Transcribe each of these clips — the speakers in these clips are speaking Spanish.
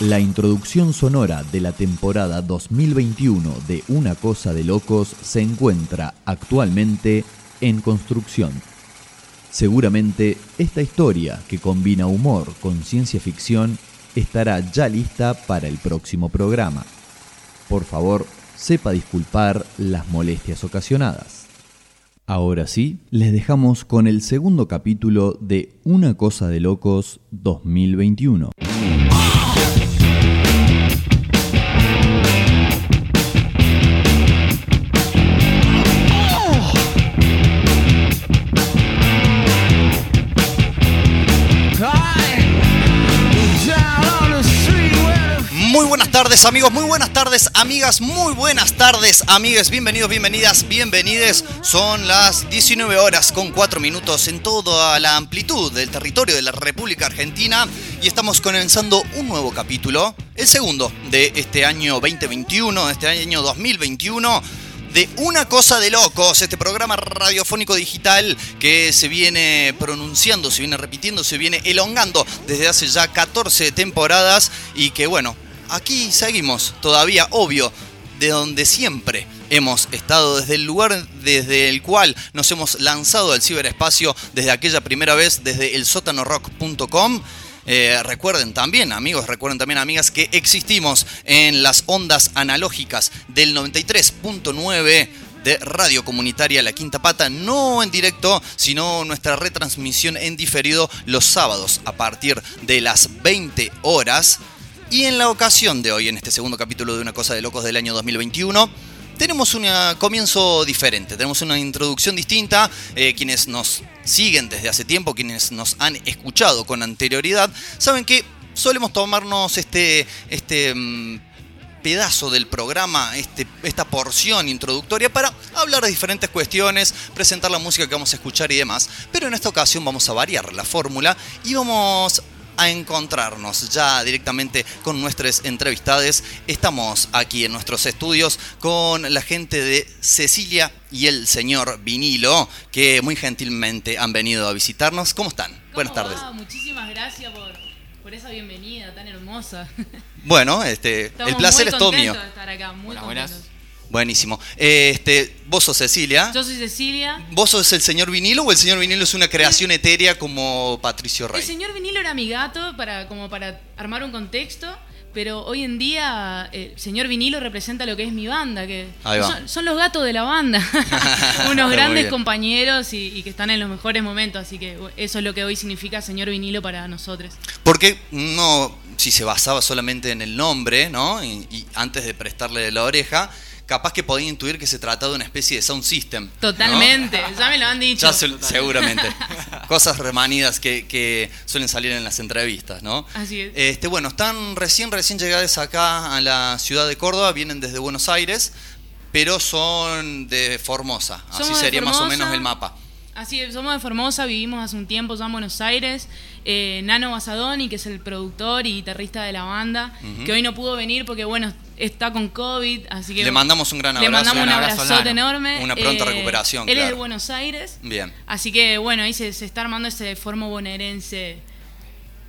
La introducción sonora de la temporada 2021 de Una Cosa de Locos se encuentra actualmente en construcción. Seguramente esta historia, que combina humor con ciencia ficción, estará ya lista para el próximo programa. Por favor, sepa disculpar las molestias ocasionadas. Ahora sí, les dejamos con el segundo capítulo de Una Cosa de Locos 2021. Amigos, muy buenas tardes amigas, muy buenas tardes amigues, bienvenidos, bienvenidas, bienvenides. Son las 19 horas con 4 minutos en toda la amplitud del territorio de la República Argentina. Y estamos comenzando un nuevo capítulo, el segundo de este año 2021, de este año 2021 de Una Cosa de Locos, este programa radiofónico digital que se viene pronunciando, se viene repitiendo, se viene elongando desde hace ya 14 temporadas y que bueno, aquí seguimos todavía, obvio, de donde siempre hemos estado, desde el lugar desde el cual nos hemos lanzado al ciberespacio desde aquella primera vez, desde el sótanorock.com. Eh, recuerden también, amigos, recuerden también, amigas, que existimos en las ondas analógicas del 93.9 de Radio Comunitaria La Quinta Pata, no en directo, sino nuestra retransmisión en diferido los sábados a partir de las 20 horas. Y en la ocasión de hoy, en este segundo capítulo de Una Cosa de Locos del año 2021, tenemos un comienzo diferente, tenemos una introducción distinta. Eh, quienes nos siguen desde hace tiempo, quienes nos han escuchado con anterioridad, saben que solemos tomarnos este, este mm, pedazo del programa, este, esta porción introductoria para hablar de diferentes cuestiones, presentar la música que vamos a escuchar y demás. Pero en esta ocasión vamos a variar la fórmula y vamos a encontrarnos ya directamente con nuestras entrevistades. Estamos aquí en nuestros estudios con la gente de Cecilia y el señor Vinilo, que muy gentilmente han venido a visitarnos. ¿Cómo están? Buenas tardes. Muchísimas gracias por, esa bienvenida tan hermosa. Bueno, este, el placer es todo mío. De estar acá, muy buenas, Buenísimo. Este, vos sos Cecilia. Yo soy Cecilia. ¿Vos sos el señor vinilo o el señor vinilo es una creación etérea como Patricio Rey? El señor vinilo era mi gato para, como para armar un contexto, pero hoy en día el señor vinilo representa lo que es mi banda, que son, los gatos de la banda, unos grandes compañeros y, que están en los mejores momentos, así que eso es lo que hoy significa señor vinilo para nosotros. Porque no, si se basaba solamente en el nombre, ¿no? y antes de prestarle la oreja, capaz que podía intuir que se trataba de una especie de sound system. Totalmente, ya me lo han dicho. seguramente. Cosas remanidas que, suelen salir en las entrevistas, ¿no? Así es. Este, bueno, están recién, recién llegadas acá a la ciudad de Córdoba, vienen desde Buenos Aires, pero son de Formosa. Así sería más o menos el mapa. Así es, somos de Formosa, vivimos hace un tiempo ya en Buenos Aires. Eh, Nano Basadoni, que es el productor y guitarrista de la banda, que hoy no pudo venir porque, bueno, está con COVID, así que... Le mandamos un gran abrazo. Le mandamos un, abrazote enorme. Una pronta eh, recuperación, Él es de Buenos Aires. Bien. Así que, bueno, ahí se, está armando ese formo bonaerense.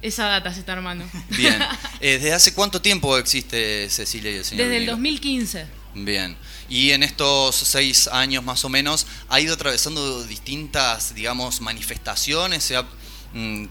Esa data se está armando. Bien. Eh, ¿Desde hace cuánto tiempo existe Cecilia y el señor Desde el 2015. Bien. Y en estos seis años más o menos ha ido atravesando distintas, digamos, manifestaciones, se ha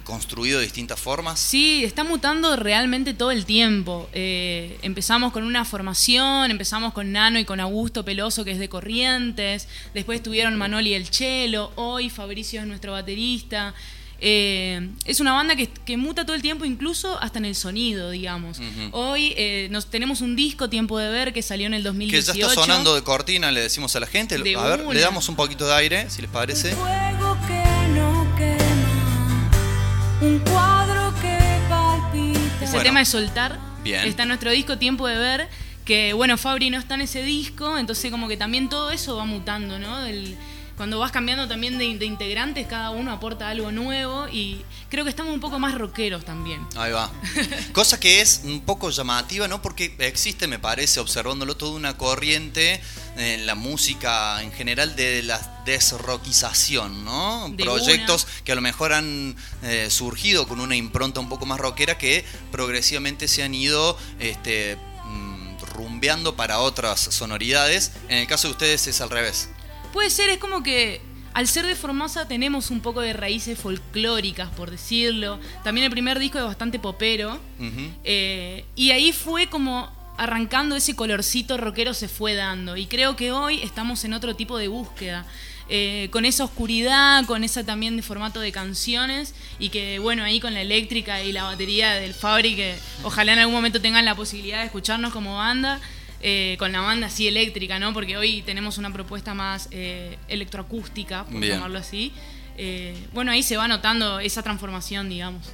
construido de distintas formas. Sí, está mutando realmente todo el tiempo. Eh, empezamos con una formación, empezamos con Nano y con Augusto Peloso, que es de Corrientes, después tuvieron Manoli el Chelo, hoy Fabricio es nuestro baterista. Eh, es una banda que, muta todo el tiempo, incluso hasta en el sonido, digamos. Hoy eh, nos tenemos un disco, Tiempo de Ver, que salió en el 2018. Que ya está sonando de cortina, le decimos a la gente. a ver, le damos un poquito de aire, si les parece. Un fuego que no quema, un cuadro que palpita. Ese tema es Soltar. Bien. Está en nuestro disco, Tiempo de Ver, que bueno, Fabri no está en ese disco, entonces como que también todo eso va mutando, ¿no? Cuando vas cambiando también de, de, integrantes, cada uno aporta algo nuevo y creo que estamos un poco más rockeros también. Ahí va. Cosa que es un poco llamativa, ¿no? Porque existe, me parece, observándolo, toda una corriente en la música en general de la desrockización, ¿no? De Proyectos una. que a lo mejor han eh, surgido con una impronta un poco más rockera que progresivamente se han ido este, mm, rumbeando para otras sonoridades. En el caso de ustedes es al revés. Puede ser, es como que al ser de Formosa tenemos un poco de raíces folclóricas, por decirlo. También el primer disco es bastante popero. Eh, y ahí fue como arrancando ese colorcito rockero se fue dando. Y creo que hoy estamos en otro tipo de búsqueda. eh, con esa oscuridad, con esa también de formato de canciones y que bueno, ahí con la eléctrica y la batería del Fabri, que ojalá en algún momento tengan la posibilidad de escucharnos como banda, eh, con la banda así eléctrica, ¿no? Porque hoy tenemos una propuesta más eh, electroacústica, por Bien. llamarlo así. Eh, bueno, ahí se va notando esa transformación, digamos.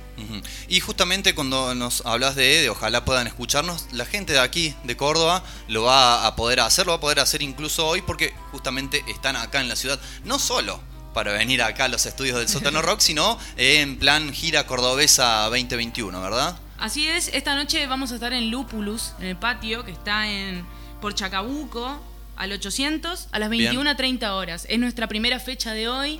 Y justamente cuando nos hablas de, de ojalá puedan escucharnos, la gente de aquí, de Córdoba, lo va a poder hacer, lo va a poder hacer incluso hoy porque justamente están acá en la ciudad, no solo para venir acá a los estudios del Sótano Rock, sino en plan gira cordobesa 2021, ¿verdad? Así es, esta noche vamos a estar en Lupulus, en el patio, que está en por Chacabuco, al 800, a las Bien. 21.30 horas. Es nuestra primera fecha de hoy.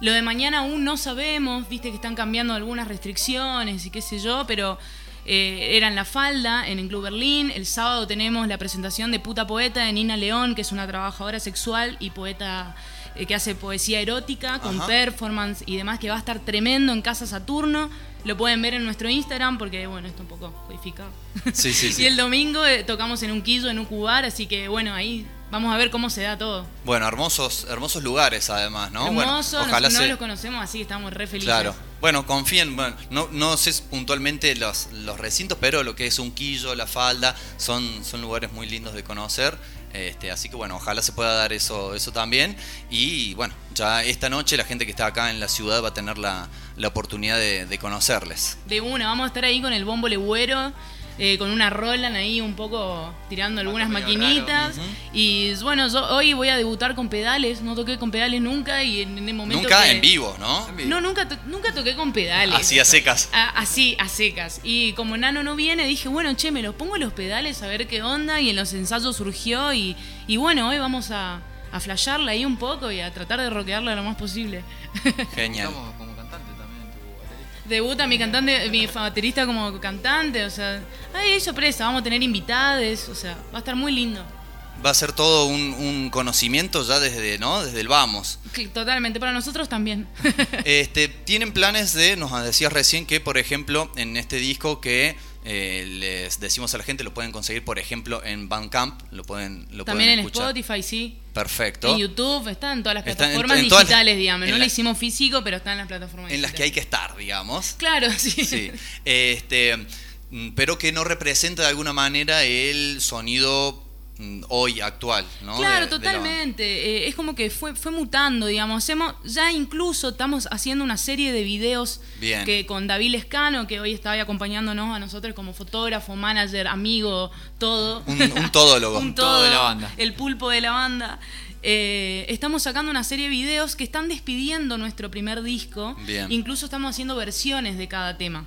Lo de mañana aún no sabemos, viste que están cambiando algunas restricciones y qué sé yo, pero eh, era en La Falda, en el Club Berlín. El sábado tenemos la presentación de Puta Poeta de Nina León, que es una trabajadora sexual y poeta eh, que hace poesía erótica con Ajá. performance y demás, que va a estar tremendo en Casa Saturno. Lo pueden ver en nuestro Instagram porque, bueno, está un poco codificado. Sí, sí, sí. y el domingo eh, tocamos en un quillo, en un cubar, así que, bueno, ahí vamos a ver cómo se da todo. Bueno, hermosos, hermosos lugares además, ¿no? Bueno, Hermoso, ojalá no se- los conocemos, así que estamos re felices. Claro. Bueno, confíen, bueno, no, no sé puntualmente los, los recintos, pero lo que es un quillo, la falda, son, son lugares muy lindos de conocer. Este, así que bueno, ojalá se pueda dar eso, eso también. Y bueno, ya esta noche la gente que está acá en la ciudad va a tener la, la oportunidad de, conocerles. De una, vamos a estar ahí con el bombo legüero, eh, con una Roland ahí un poco tirando algunas maquinitas. Y bueno, yo hoy voy a debutar con pedales, no toqué con pedales nunca y en, en el momento Nunca que- en vivo, ¿no? En vivo. No, nunca, to- nunca toqué con pedales. Así a secas. A- así, a secas. Y como Nano no viene, dije, bueno, che, me los pongo los pedales a ver qué onda. Y en los ensayos surgió. Y, y bueno, hoy vamos a, a flashearla ahí un poco y a tratar de rockearla lo más posible. Genial. Debuta mi cantante, mi baterista como cantante, o sea, ay, sorpresa, vamos a tener invitades, o sea, va a estar muy lindo. Va a ser todo un, un conocimiento ya desde, ¿no? Desde el vamos. Totalmente, para nosotros también. Este, tienen planes de, nos decías recién que, por ejemplo, en este disco que eh, les decimos a la gente, lo pueden conseguir, por ejemplo, en Bandcamp, lo pueden, lo también pueden en escuchar. Spotify, sí. Perfecto. En YouTube, está en todas las en- plataformas en todas las- digitales, digamos. No lo hicimos físico, pero está en las plataformas En las que hay que estar, digamos. Claro, sí. Sí. Este, mm, pero que no representa de alguna manera el sonido hoy actual, ¿no? Claro, De- de la banda. totalmente. Eh, es como que fue, fue mutando, digamos. Hemos, ya incluso estamos haciendo una serie de videos Bien. que con David Lescano, que hoy está ahí acompañándonos a nosotros como fotógrafo, manager, amigo, todo. Un, un todólogo. Un todo todo de la banda. El pulpo de la banda. Eh, estamos sacando una serie de videos que están despidiendo nuestro primer disco. Bien. Incluso estamos haciendo versiones de cada tema.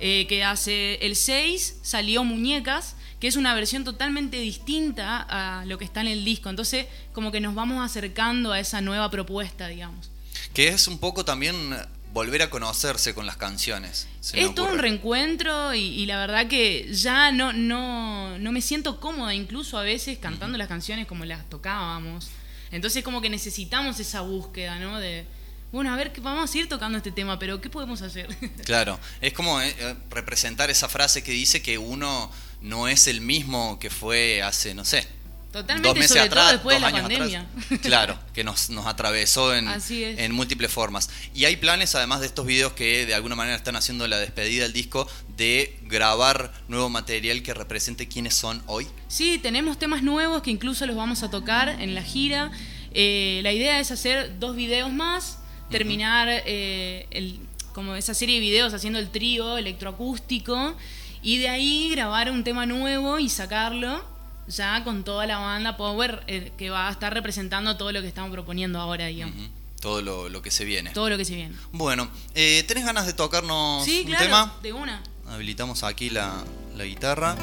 Eh, que hace el 6 salió Muñecas, que es una versión totalmente distinta a lo que está en el disco. Entonces, como que nos vamos acercando a esa nueva propuesta, digamos. Que es un poco también volver a conocerse con las canciones. Es todo un reencuentro y, y la verdad que ya no, no, no me siento cómoda incluso a veces cantando las canciones como las tocábamos. Entonces como que necesitamos esa búsqueda, ¿no? De, bueno, a ver, que vamos a seguir tocando este tema, pero ¿qué podemos hacer? Claro, es como eh, eh, representar esa frase que dice que uno no es el mismo que fue hace, no sé, Totalmente, dos meses sobre atrás, todo después de dos la años pandemia. atrás. Claro, que nos, nos atravesó en, en múltiples formas. Y hay planes, además de estos videos que de alguna manera están haciendo la despedida del disco, de grabar nuevo material que represente quiénes son hoy. Sí, tenemos temas nuevos que incluso los vamos a tocar en la gira. Eh, la idea es hacer dos videos más, terminar eh, el- como esa serie de videos haciendo el trío electroacústico y de ahí grabar un tema nuevo y sacarlo ya con toda la banda Power eh, que va a estar representando todo lo que estamos proponiendo ahora, digamos. Todo lo, lo que se viene. Todo lo que se viene. Bueno, eh, ¿tenés ganas de tocarnos Sí, un claro, tema? de una. Habilitamos aquí la, la guitarra.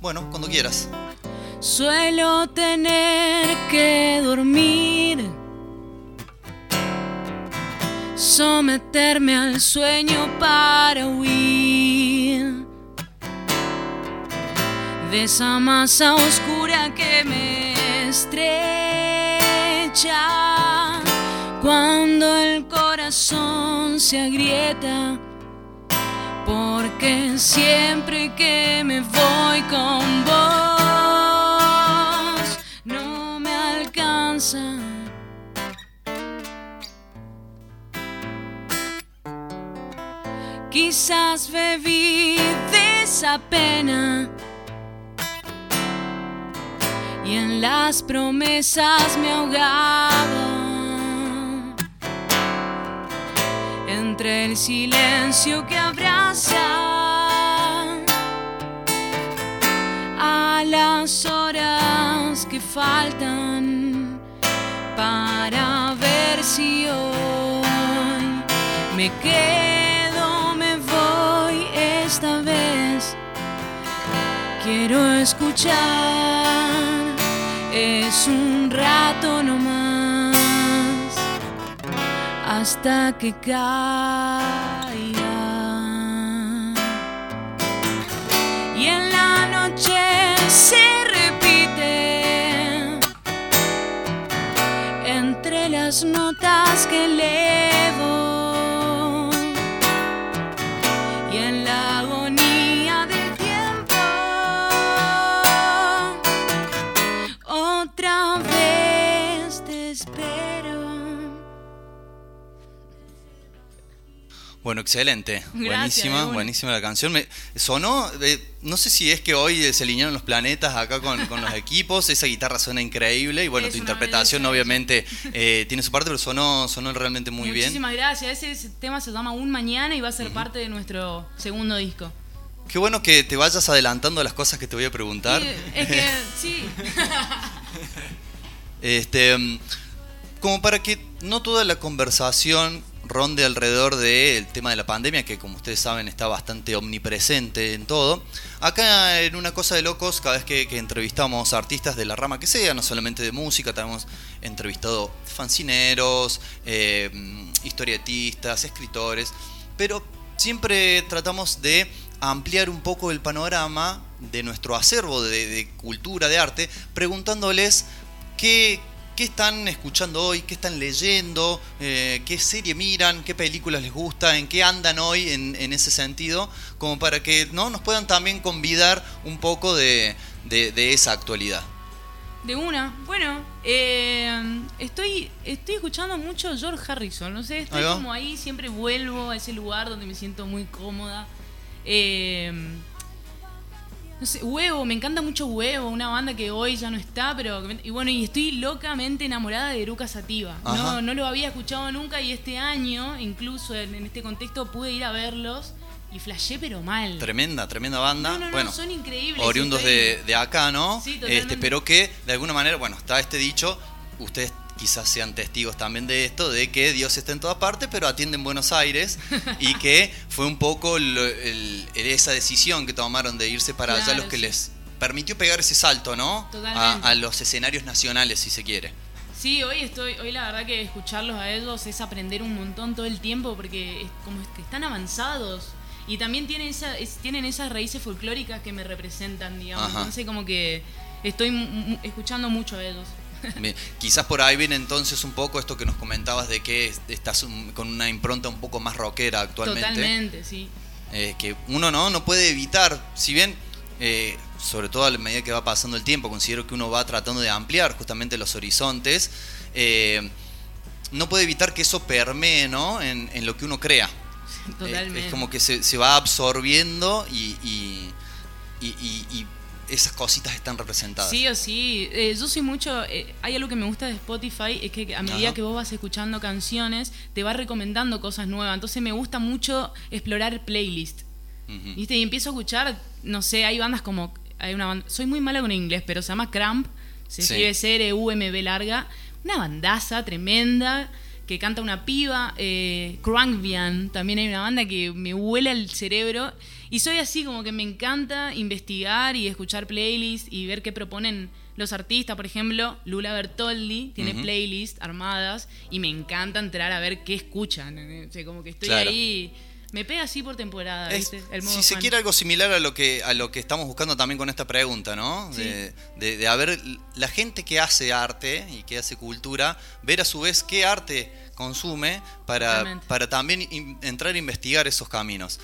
Bueno, cuando quieras. Suelo tener que dormir, someterme al sueño para huir de esa masa oscura que me estrecha cuando el corazón se agrieta. Porque siempre que me voy con vos Quizás bebí de esa pena y en las promesas me ahogaba. entre el silencio que abraza a las horas que faltan para ver si hoy me quedo, esta vez. Quiero escuchar, es un rato nomás hasta que caiga. Y en la noche se repite entre las notas que elevo Bueno, excelente. Gracias, buenísima, buenísima la canción. Me sonó, eh, no sé si es que hoy se alinearon los planetas acá con, con los equipos, esa guitarra suena increíble y bueno, Es tu interpretación belleza. obviamente eh, tiene su parte, pero sonó, sonó realmente muy bien. Muchísimas gracias. Ese, tema se llama Un Mañana y va a ser parte de nuestro segundo disco. Qué bueno que te vayas adelantando a las cosas que te voy a preguntar. Sí, es que, sí. Este, como para que no toda la conversación ronde alrededor del tema de la pandemia, que como ustedes saben está bastante omnipresente en todo. Acá en Una Cosa de Locos, cada vez que, que entrevistamos artistas de la rama que sea, no solamente de música, también hemos entrevistado fancineros, eh, historietistas, escritores, pero siempre tratamos de ampliar un poco el panorama de nuestro acervo de cultura, de arte, preguntándoles qué, qué están escuchando hoy, qué están leyendo, eh, qué serie miran, qué películas les gusta, en qué andan hoy en, en ese sentido, como para que ¿no? nos puedan también convidar un poco de, de- de esa actualidad. De una. Bueno, eh, estoy, estoy escuchando mucho George Harrison. No sé, estoy como ahí, siempre vuelvo a ese lugar donde me siento muy cómoda. Eh, no sé, Huevo, me encanta mucho Huevo, una banda que hoy ya no está, pero. Y bueno, y estoy locamente enamorada de Eruca Sativa. No, no lo había escuchado nunca y este año, incluso en, en este contexto, pude ir a verlos y flashé, pero mal. Tremenda, tremenda banda. No, no, no, bueno, son increíbles. oriundos de, de acá, ¿no? Sí, totalmente. este, pero que de alguna manera, bueno, está este dicho, ustedes quizás sean testigos también de esto, de que Dios está en todas partes, pero atiende en Buenos Aires, y que fue un poco lo- el- el- esa decisión que tomaron de irse para allá los que sí. les permitió pegar ese salto, ¿no? A, Totalmente. a los escenarios nacionales, si se quiere. Sí, hoy estoy, hoy la verdad que escucharlos a ellos es aprender un montón todo el tiempo porque es como que están avanzados y también tienen esa, es- tienen esas raíces folclóricas que me representan, digamos. Ajá. Entonces como que estoy escuchando mucho a ellos. Quizás por ahí viene entonces un poco esto que nos comentabas de que estás un- con una impronta un poco más rockera actualmente. Totalmente, sí. Eh, que uno no, no puede evitar, si bien, eh, sobre todo a medida que va pasando el tiempo, considero que uno va tratando de ampliar justamente los horizontes, eh, no puede evitar que eso permee ¿no? en, en lo que uno crea. Eh, Totalmente. es como que se, se va absorbiendo y, y- y- y- y esas cositas están representadas. Sí o sí. Eh, yo soy mucho. eh, hay algo que me gusta de Spotify, es que a medida Ajá. que vos vas escuchando canciones, te va recomendando cosas nuevas. Entonces me gusta mucho explorar playlist. Ujú. ¿Viste? Y empiezo a escuchar, no sé, hay bandas como hay una banda, soy muy mala con inglés, pero se llama Cramp, se Sí. escribe C-R-U-M-B larga, una bandaza tremenda que canta una piba, eh, Crankvian, también hay una banda que me vuela el cerebro y soy así como que me encanta investigar y escuchar playlists y ver qué proponen los artistas, por ejemplo, Lula Bertoldi tiene playlists armadas y me encanta entrar a ver qué escuchan, eh, o sea, como que estoy Claro. ahí, me pega así por temporada, Es- ¿viste? El modo si se fan. quiere algo similar a lo que a lo que estamos buscando también con esta pregunta, ¿no? Sí. De, de- de a ver la gente que hace arte y que hace cultura, ver a su vez qué arte consume para, Totalmente. para también in- entrar a investigar esos caminos.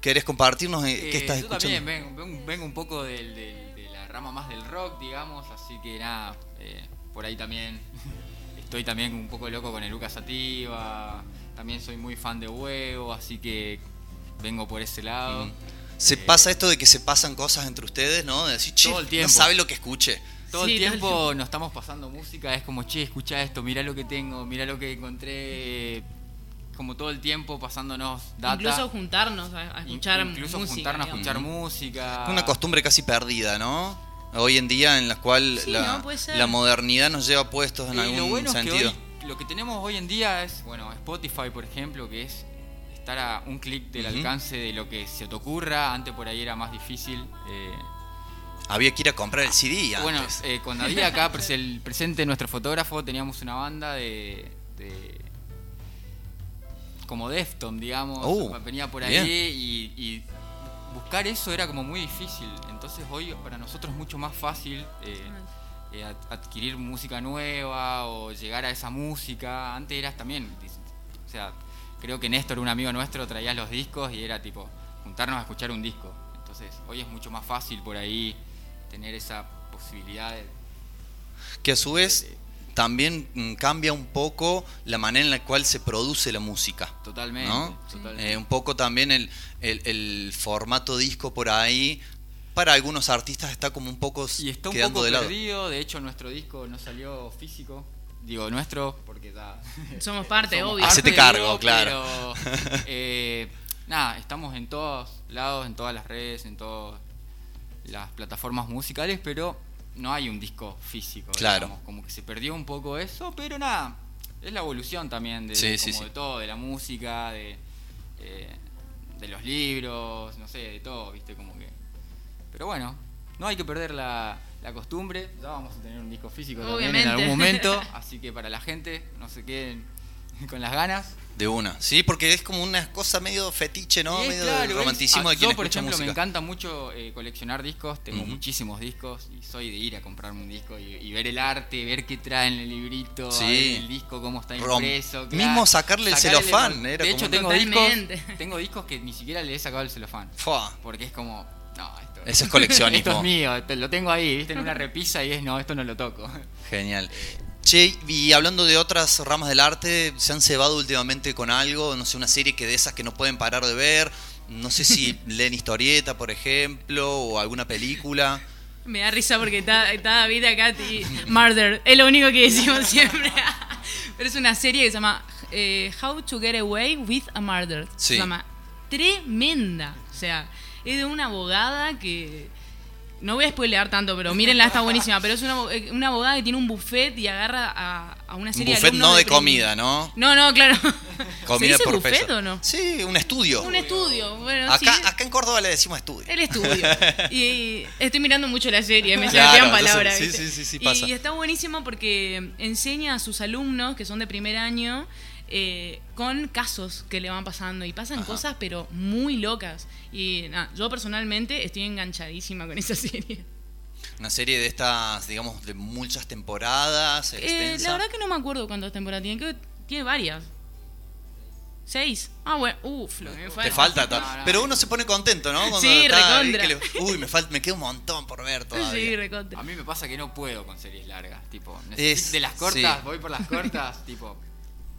¿Querés compartirnos eh, qué Eh, estás yo escuchando? también vengo, vengo- vengo un poco del- del- de la rama más del rock, digamos, así que nada, eh, por ahí también estoy también un poco loco con el Lucas Sativa, también soy muy fan de Huevo, así que vengo por ese lado. Se Eh, pasa esto de que se pasan cosas entre ustedes, ¿no? De decir, che, Todo el no tiempo. sabe lo que escuche. Todo Sí, el todo el tiempo nos estamos pasando música, es como, che, escucha esto, mira lo que tengo, mira lo que encontré, como todo el tiempo pasándonos data. Incluso juntarnos a, a In- escuchar incluso música. juntarnos a escuchar música. Una costumbre casi perdida, ¿no? Hoy en día en la cual Sí, la, ¿no? Modernidad nos lleva puestos en Y algún lo bueno sentido. es que hoy, lo que tenemos hoy en día es, bueno, Spotify, por ejemplo, que es estar a un clic del alcance de lo que se te ocurra. Antes por ahí era más difícil. eh, Había que ir a comprar el CD antes. bueno, eh, cuando había acá pres- el presente nuestro fotógrafo, teníamos una banda de. de- como Defton, digamos. Uh, venía por ahí y, y buscar eso era como muy difícil. Entonces hoy para nosotros es mucho más fácil. eh, eh, ad- adquirir música nueva o llegar a esa música. Antes eras también, o sea, creo que Néstor, un amigo nuestro, traía los discos y era tipo juntarnos a escuchar un disco. Entonces hoy es mucho más fácil por ahí tener esa posibilidad de... que a su vez también mm, cambia un poco la manera en la cual se produce la música. Totalmente. ¿no? totalmente. Eh, un poco también el, el- el formato disco por ahí, para algunos artistas está como un poco y está un quedando poco de lado. perdido, de hecho nuestro disco no salió físico. Digo nuestro, porque da. Somos parte, Somos obvio. Hacete cargo, digo, claro. Pero, eh, nada, estamos en todos lados, en todas las redes, en todas las plataformas musicales, pero no hay un disco físico. Claro. digamos, como que se perdió un poco eso, pero nada, es la evolución también de, Sí, de sí, como sí. de todo, de la música, de, eh, de los libros, no sé, de todo, viste, como que. Pero bueno, no hay que perder la, la costumbre. Ya vamos a tener un disco físico también en algún momento. Así que para la gente, no se queden con las ganas. De una, sí, porque es como una cosa medio fetiche, ¿no? Es medio claro, del es- romanticismo ah, de quien Yo, por escucha ejemplo, me música. encanta mucho eh, coleccionar discos. Tengo muchísimos discos y soy de ir a comprarme un disco y, y ver el arte, ver qué trae en el librito, Sí. el disco, cómo está Rom- impreso. mismo sacarle el celofán, De era hecho, como- tengo discos, tengo discos que ni siquiera le he sacado el celofán. Fua, Porque es como, no, Ese es coleccionismo. esto es mío, te- lo tengo ahí, viste, en una repisa y es, no, esto no lo toco. Genial. Che, y hablando de otras ramas del arte, ¿se han cebado últimamente con algo? No sé, una serie que de esas que no pueden parar de ver. No sé si leen historieta, por ejemplo, o alguna película. Me da risa porque está, está David acá y Murder. Es lo único que decimos siempre. Pero es una serie que se llama eh, How to Get Away with a Murder. Sí. Se llama tremenda. O sea, es de una abogada que. No voy a spoilear tanto, pero mírenla, está buenísima. Pero es una, eh, una abogada que tiene un buffet y agarra a, a una Un serie buffet alumnos no de comida, ¿no? No, no, claro. Comida ¿Se dice por buffet peso. o no? Sí, un estudio. Un estudio. Bueno, acá, sí. acá en Córdoba le decimos estudio. El estudio. Y estoy mirando mucho la serie, me Claro, palabras. sí, sí, sí, sí, pasa. Y, está buenísimo porque enseña a sus alumnos, que son de primer año, eh, con casos que le van pasando. Y pasan Ajá. cosas, pero muy locas. Y nada, yo personalmente estoy enganchadísima con esa serie. Una serie de estas, digamos, de muchas temporadas, Eh, la verdad que no me acuerdo cuántas temporadas tiene. Creo que tiene varias. ¿Seis? Ah, bueno. Uf, lo que me Te falta to- No, no. Pero uno se pone contento, ¿no? Cuando Sí, recontra. que le- Uy, me, falta, me queda un montón por ver todavía. Sí, recontra. A mí me pasa que no puedo con series largas, tipo, Es- de las cortas, sí. voy por las cortas, tipo,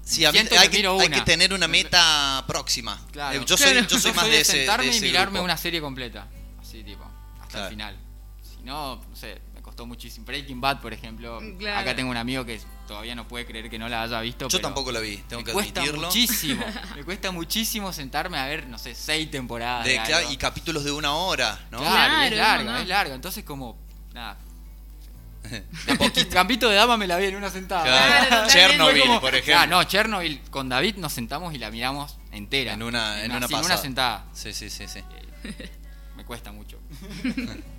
Sí, a mí hay, que que, miro hay una. que tener una meta próxima. claro. Eh, Yo soy, Claro. yo soy más de ese. de sentarme ese y mirarme grupo. una serie completa, así tipo, hasta Claro. el final. Si no, no sé, me costó muchísimo. Breaking Bad, por ejemplo, Mm, Claro. acá tengo un amigo que todavía no puede creer que no la haya visto. Yo pero tampoco la vi, tengo me que cuesta admitirlo. muchísimo. me cuesta muchísimo sentarme a ver, no sé, seis temporadas. De- de claro, algo. y capítulos de una hora, ¿no? Claro, es montón. es larga. Entonces, como, nada. Campito de dama me la vi en una sentada. Claro, Chernobyl, como- por ejemplo. Ah, no, Chernobyl con David nos sentamos y la miramos entera. En una, en una en una sentada. Sí, sí, sí, sí. Me cuesta mucho.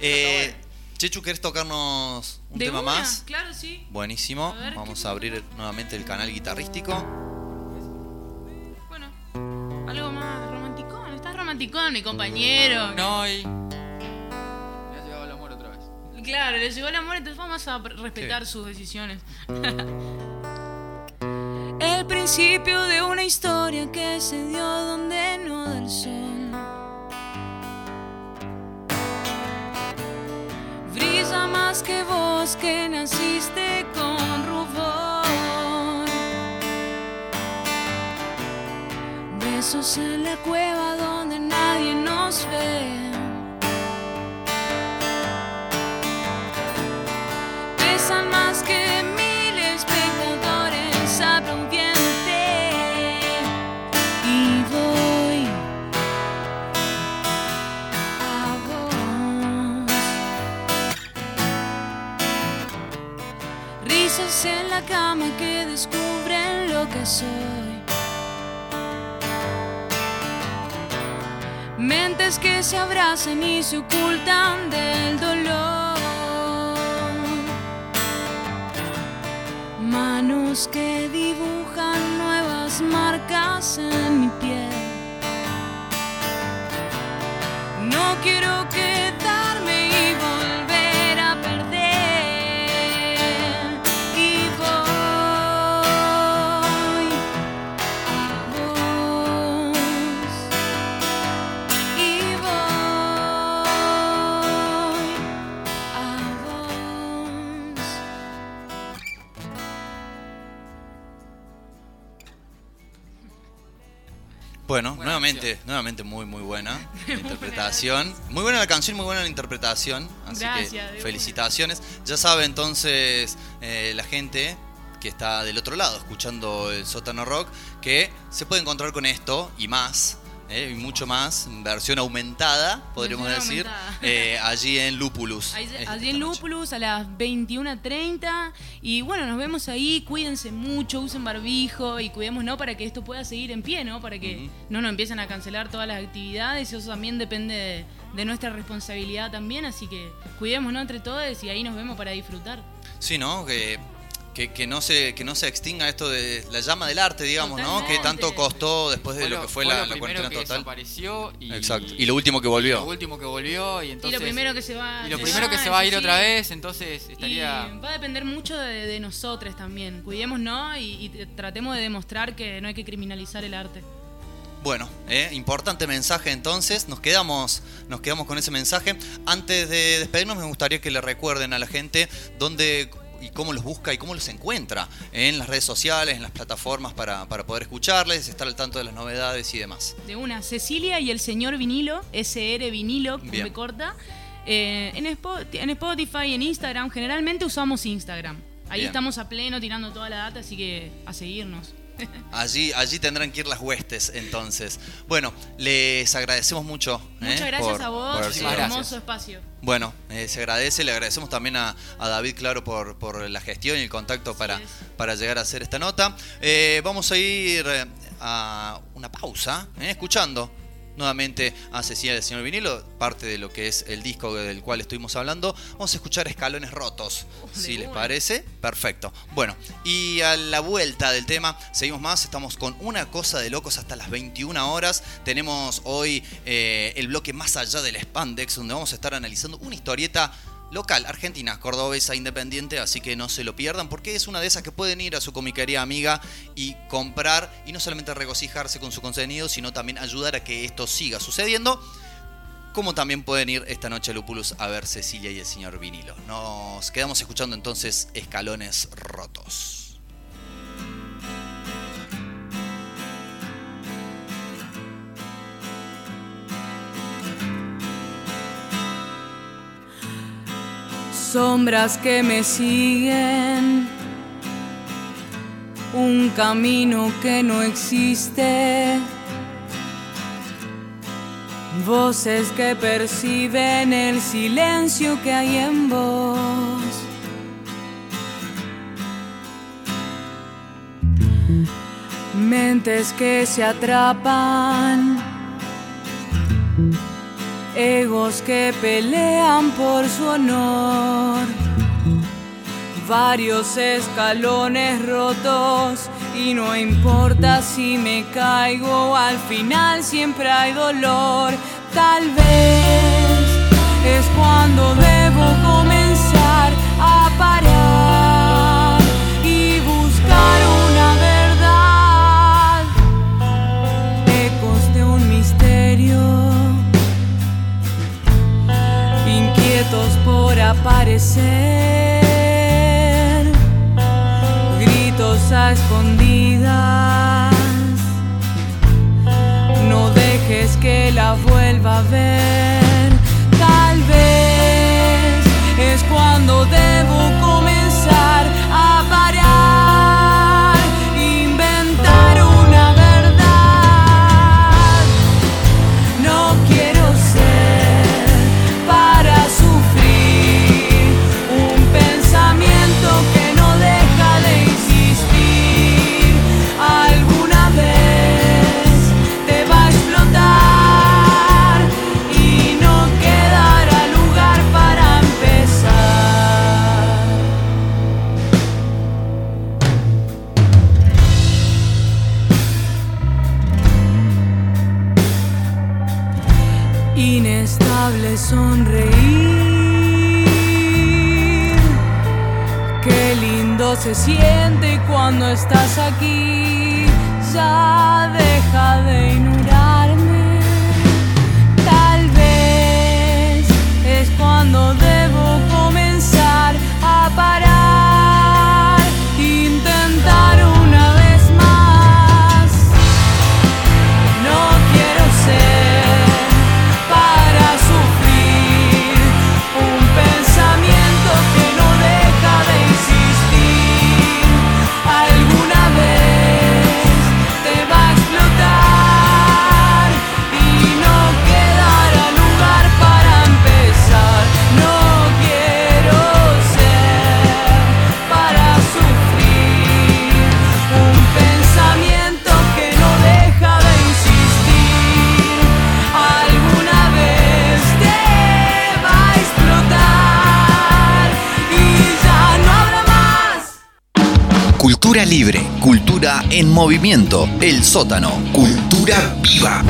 Eh, Chechu, ¿querés tocarnos un ¿De tema una? más? Claro, sí. Buenísimo. A ver, Vamos ¿qué a abrir nuevamente el canal guitarrístico. Bueno, algo más romanticón. Estás romanticón, mi compañero. No, y. Claro, le llegó el amor, entonces vamos a respetar sus decisiones. el principio de una historia que se dio donde no da el sol. Brisa más que vos que naciste con rubor. Besos en la cueva donde nadie nos ve. En la cama que descubren lo que soy Mentes que se abrazan y se ocultan del dolor. Manos que dibujan nuevas marcas en mi piel. No quiero quedarme y volver Bueno, Buena nuevamente, canción. nuevamente muy muy buena la interpretación. Muy buena la canción, muy buena la interpretación. Así Gracias, que felicitaciones. Ya sabe entonces eh, la gente que está del otro lado escuchando el sótano rock que se puede encontrar con esto y más. Eh, y mucho más, versión aumentada, podríamos Versión decir, aumentada. eh, allí en Lupulus. Allí, en noche. Lúpulus a las 21.30. Y bueno, nos vemos ahí. Cuídense mucho, usen barbijo y cuidémonos para que esto pueda seguir en pie, ¿no? Para que no nos empiecen a cancelar todas las actividades. Eso también depende de, de nuestra responsabilidad también. Así que cuidémonos entre todos y ahí nos vemos para disfrutar. Sí, ¿no? Que, que, que no se, que no se extinga esto de la llama del arte, digamos, ¿no? Que tanto costó después de Fue lo que fue, la, lo la cuarentena que total. desapareció y, Exacto. Y lo último que volvió. Lo último que volvió y entonces. y lo primero que se va y lo primero que va, se va a ir otra vez, entonces estaría. Y va a depender mucho de, de nosotros también. Cuidémonos y, y tratemos de demostrar que no hay que criminalizar el arte. Bueno, eh, importante mensaje entonces, nos quedamos, nos quedamos con ese mensaje. Antes de despedirnos me gustaría que le recuerden a la gente dónde y cómo los busca y cómo los encuentra en las redes sociales, en las plataformas para, para poder escucharles, estar al tanto de las novedades y demás. De una, Cecilia y el señor vinilo, SR vinilo. B corta. Eh, en, Spo- en Spotify, en Instagram, generalmente usamos Instagram. Ahí Bien. estamos a pleno tirando toda la data, así que a seguirnos. Allí, allí tendrán que ir las huestes entonces. Bueno, les agradecemos mucho. eh, Muchas gracias por- a vos, por gracias. hermoso espacio. Bueno, eh, se agradece, le agradecemos también a, a David, claro, por, por la gestión y el contacto para, para llegar a hacer esta nota. Eh, vamos a ir eh, a una pausa, eh, escuchando nuevamente a Cecilia del Señor Vinilo, parte de lo que es el disco del cual estuvimos hablando. Vamos a escuchar Escalones Rotos, si les parece. Perfecto. Bueno, y a la vuelta del tema, seguimos más, estamos con una cosa de locos hasta las 21 horas. Tenemos hoy eh, el bloque más allá del spandex, donde vamos a estar analizando una historieta local, argentina, cordobesa, independiente, así que no se lo pierdan porque es una de esas que pueden ir a su comiquería amiga y comprar y no solamente regocijarse con su contenido, sino también ayudar a que esto siga sucediendo. Como también pueden ir esta noche a Lupulus a ver Cecilia y el señor Vinilo. Nos quedamos escuchando entonces Escalones Rotos. Sombras que me siguen un camino que no existe. Voces que perciben el silencio que hay en vos. Mentes que se atrapan. Egos que pelean por su honor varios escalones rotos y no importa si me caigo, al final siempre hay dolor. Tal vez es cuando debo comenzar aparecer. a escondidas. No dejes que la vuelva a ver. Tal vez es cuando debo el sótano, cultura viva.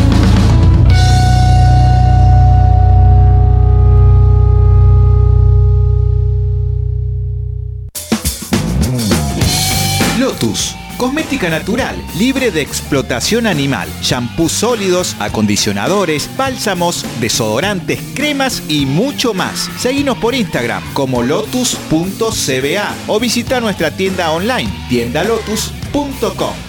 Lotus. Cosmética natural, libre de explotación animal. Shampoos sólidos, acondicionadores, bálsamos, desodorantes, cremas y mucho más. Seguinos por Instagram como lotus.cba o visita nuestra tienda online, tiendalotus.com.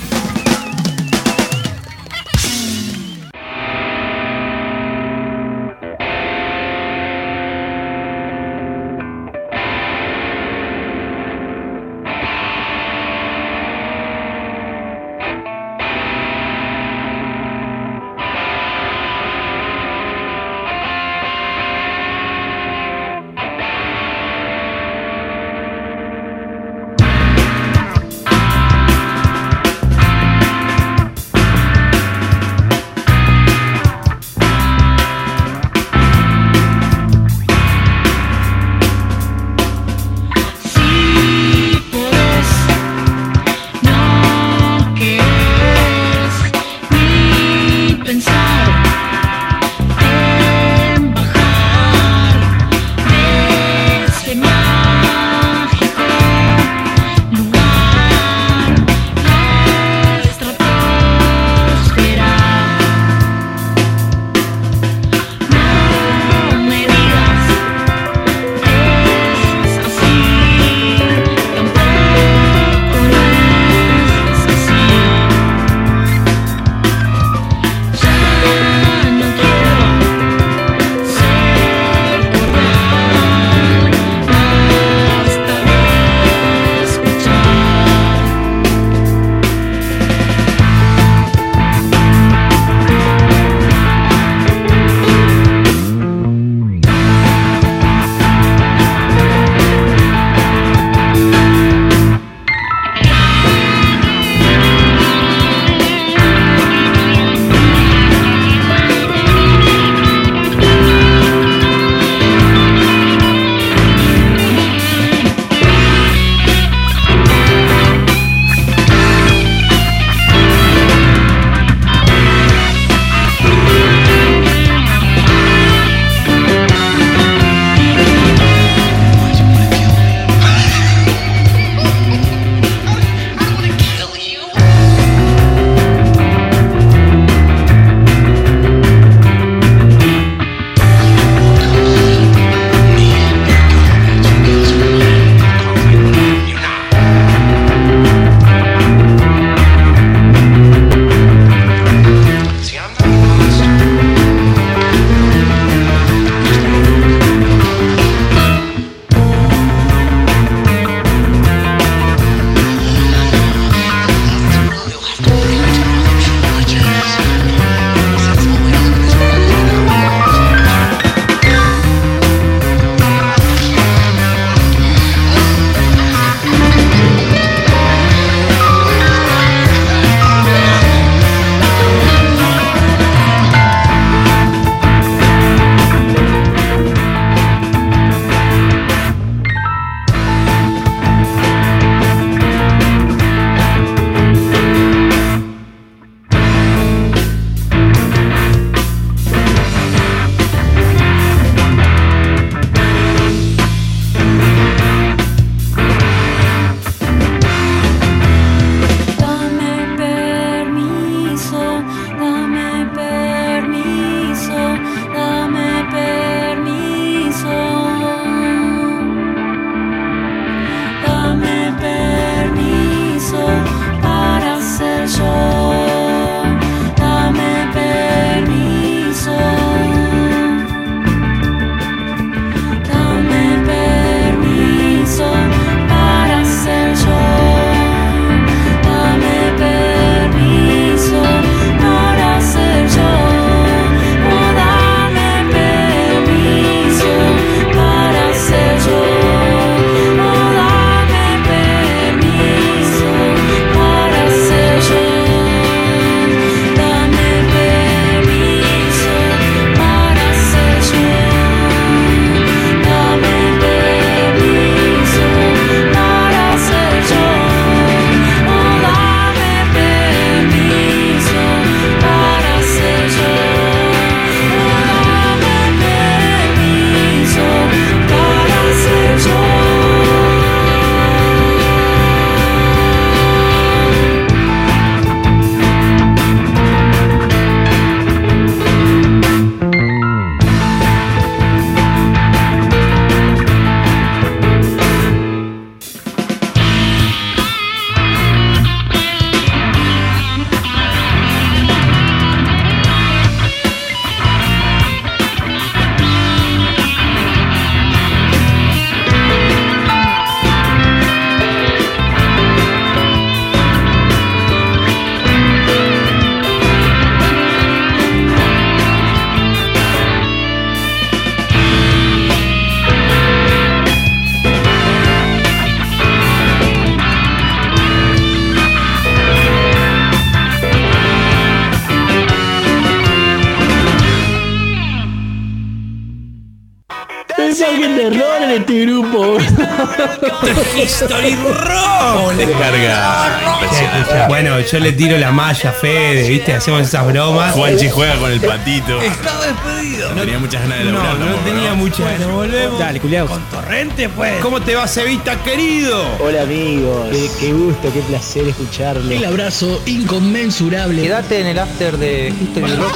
History Rock. Descarga. Bueno, yo le tiro la malla a Fede, ¿viste? Hacemos esas bromas. Juanchi juega con el patito. Estaba despedido. No tenía muchas ganas de No, laburar no tampoco, tenía muchas ganas. Volvemos. Dale, culiados. Con Torrente, pues. ¿Cómo te va, Cevita, querido? Hola amigos, qué, qué gusto, qué placer escucharlo. El abrazo inconmensurable. Quédate en el after de History Rock.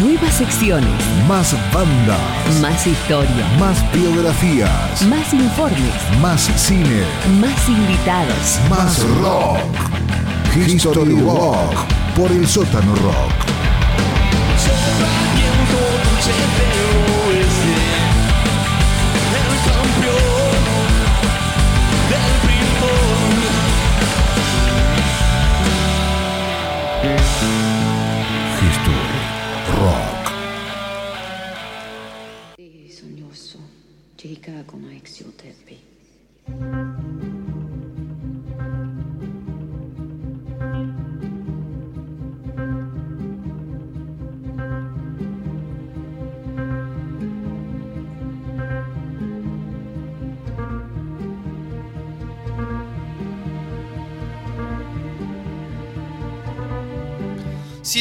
Nuevas secciones, Más bandas, más historia, más biografías, más informes, más cine, más invitados. más rock. History Rock por el sótano rock.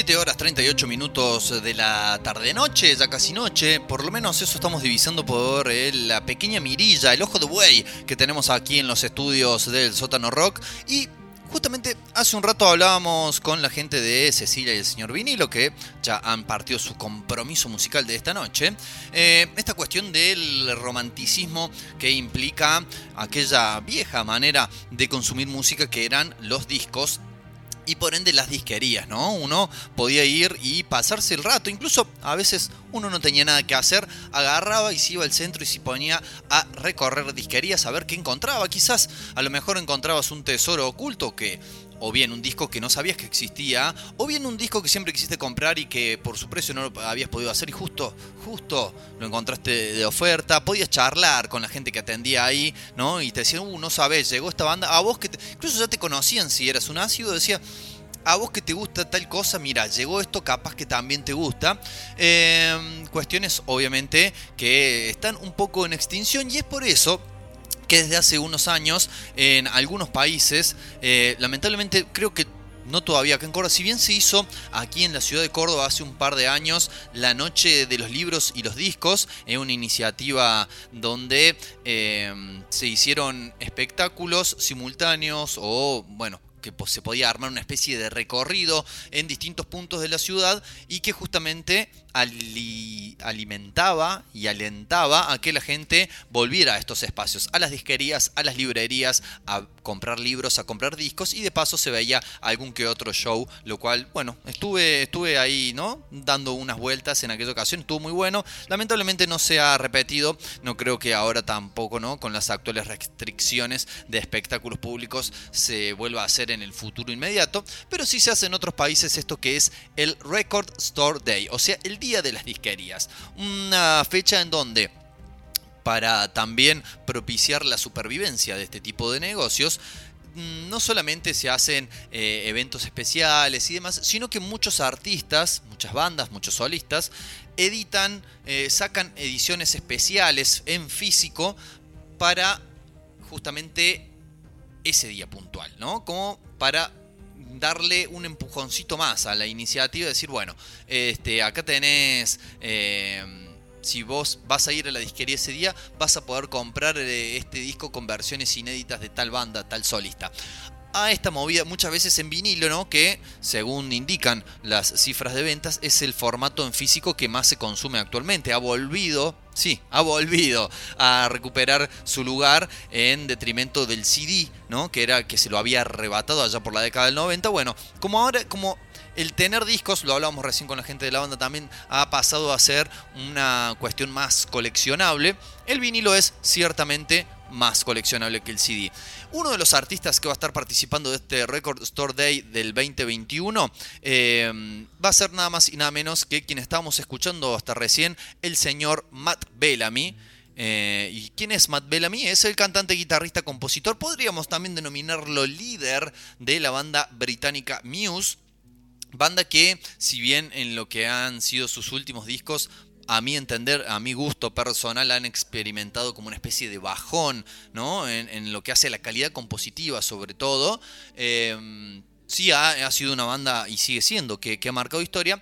7 horas 38 minutos de la tarde-noche, ya casi noche, por lo menos eso estamos divisando por eh, la pequeña mirilla, el ojo de buey que tenemos aquí en los estudios del sótano rock. Y justamente hace un rato hablábamos con la gente de Cecilia y el señor Vinilo, que ya han partido su compromiso musical de esta noche. Eh, esta cuestión del romanticismo que implica aquella vieja manera de consumir música que eran los discos y por ende las disquerías, ¿no? Uno podía ir y pasarse el rato, incluso a veces uno no tenía nada que hacer, agarraba y se iba al centro y se ponía a recorrer disquerías a ver qué encontraba. Quizás a lo mejor encontrabas un tesoro oculto que o bien un disco que no sabías que existía, o bien un disco que siempre quisiste comprar y que por su precio no lo habías podido hacer y justo, justo lo encontraste de oferta, podías charlar con la gente que atendía ahí, ¿no? Y te decían, uh, no sabes, llegó esta banda, a vos que incluso ya te conocían si eras un ácido, decía, a vos que te gusta tal cosa, mira, llegó esto, capaz que también te gusta. Eh, cuestiones, obviamente, que están un poco en extinción y es por eso que desde hace unos años en algunos países, eh, lamentablemente creo que no todavía acá en Córdoba, si bien se hizo aquí en la ciudad de Córdoba hace un par de años la Noche de los Libros y los Discos, es una iniciativa donde eh, se hicieron espectáculos simultáneos o, bueno, que se podía armar una especie de recorrido en distintos puntos de la ciudad y que justamente ali alimentaba y alentaba a que la gente volviera a estos espacios, a las disquerías, a las librerías, a comprar libros, a comprar discos y de paso se veía algún que otro show, lo cual, bueno, estuve, estuve ahí, ¿no? Dando unas vueltas en aquella ocasión, estuvo muy bueno, lamentablemente no se ha repetido, no creo que ahora tampoco, ¿no? Con las actuales restricciones de espectáculos públicos se vuelva a hacer en el futuro inmediato, pero sí se hace en otros países esto que es el Record Store Day, o sea, el día de las disquerías. Una fecha en donde para también propiciar la supervivencia de este tipo de negocios, no solamente se hacen eh, eventos especiales y demás, sino que muchos artistas, muchas bandas, muchos solistas, editan, eh, sacan ediciones especiales en físico para justamente ese día puntual, ¿no? Como para darle un empujoncito más a la iniciativa, decir, bueno, este, acá tenés... Eh, si vos vas a ir a la disquería ese día, vas a poder comprar eh, este disco con versiones inéditas de tal banda, tal solista. A esta movida muchas veces en vinilo, ¿no? Que según indican las cifras de ventas, es el formato en físico que más se consume actualmente. Ha volvido, sí, ha volvido a recuperar su lugar en detrimento del CD, ¿no? Que era que se lo había arrebatado allá por la década del 90. Bueno, como ahora, como el tener discos, lo hablábamos recién con la gente de la banda también, ha pasado a ser una cuestión más coleccionable. El vinilo es ciertamente más coleccionable que el CD. Uno de los artistas que va a estar participando de este Record Store Day del 2021 eh, va a ser nada más y nada menos que quien estábamos escuchando hasta recién, el señor Matt Bellamy. Eh, ¿Y quién es Matt Bellamy? Es el cantante, guitarrista, compositor. Podríamos también denominarlo líder de la banda británica Muse. Banda que, si bien en lo que han sido sus últimos discos a mi entender, a mi gusto personal, han experimentado como una especie de bajón, ¿no? En, lo que hace a la calidad compositiva, sobre todo. Eh, sí, ha, sido una banda y sigue siendo que, ha marcado historia.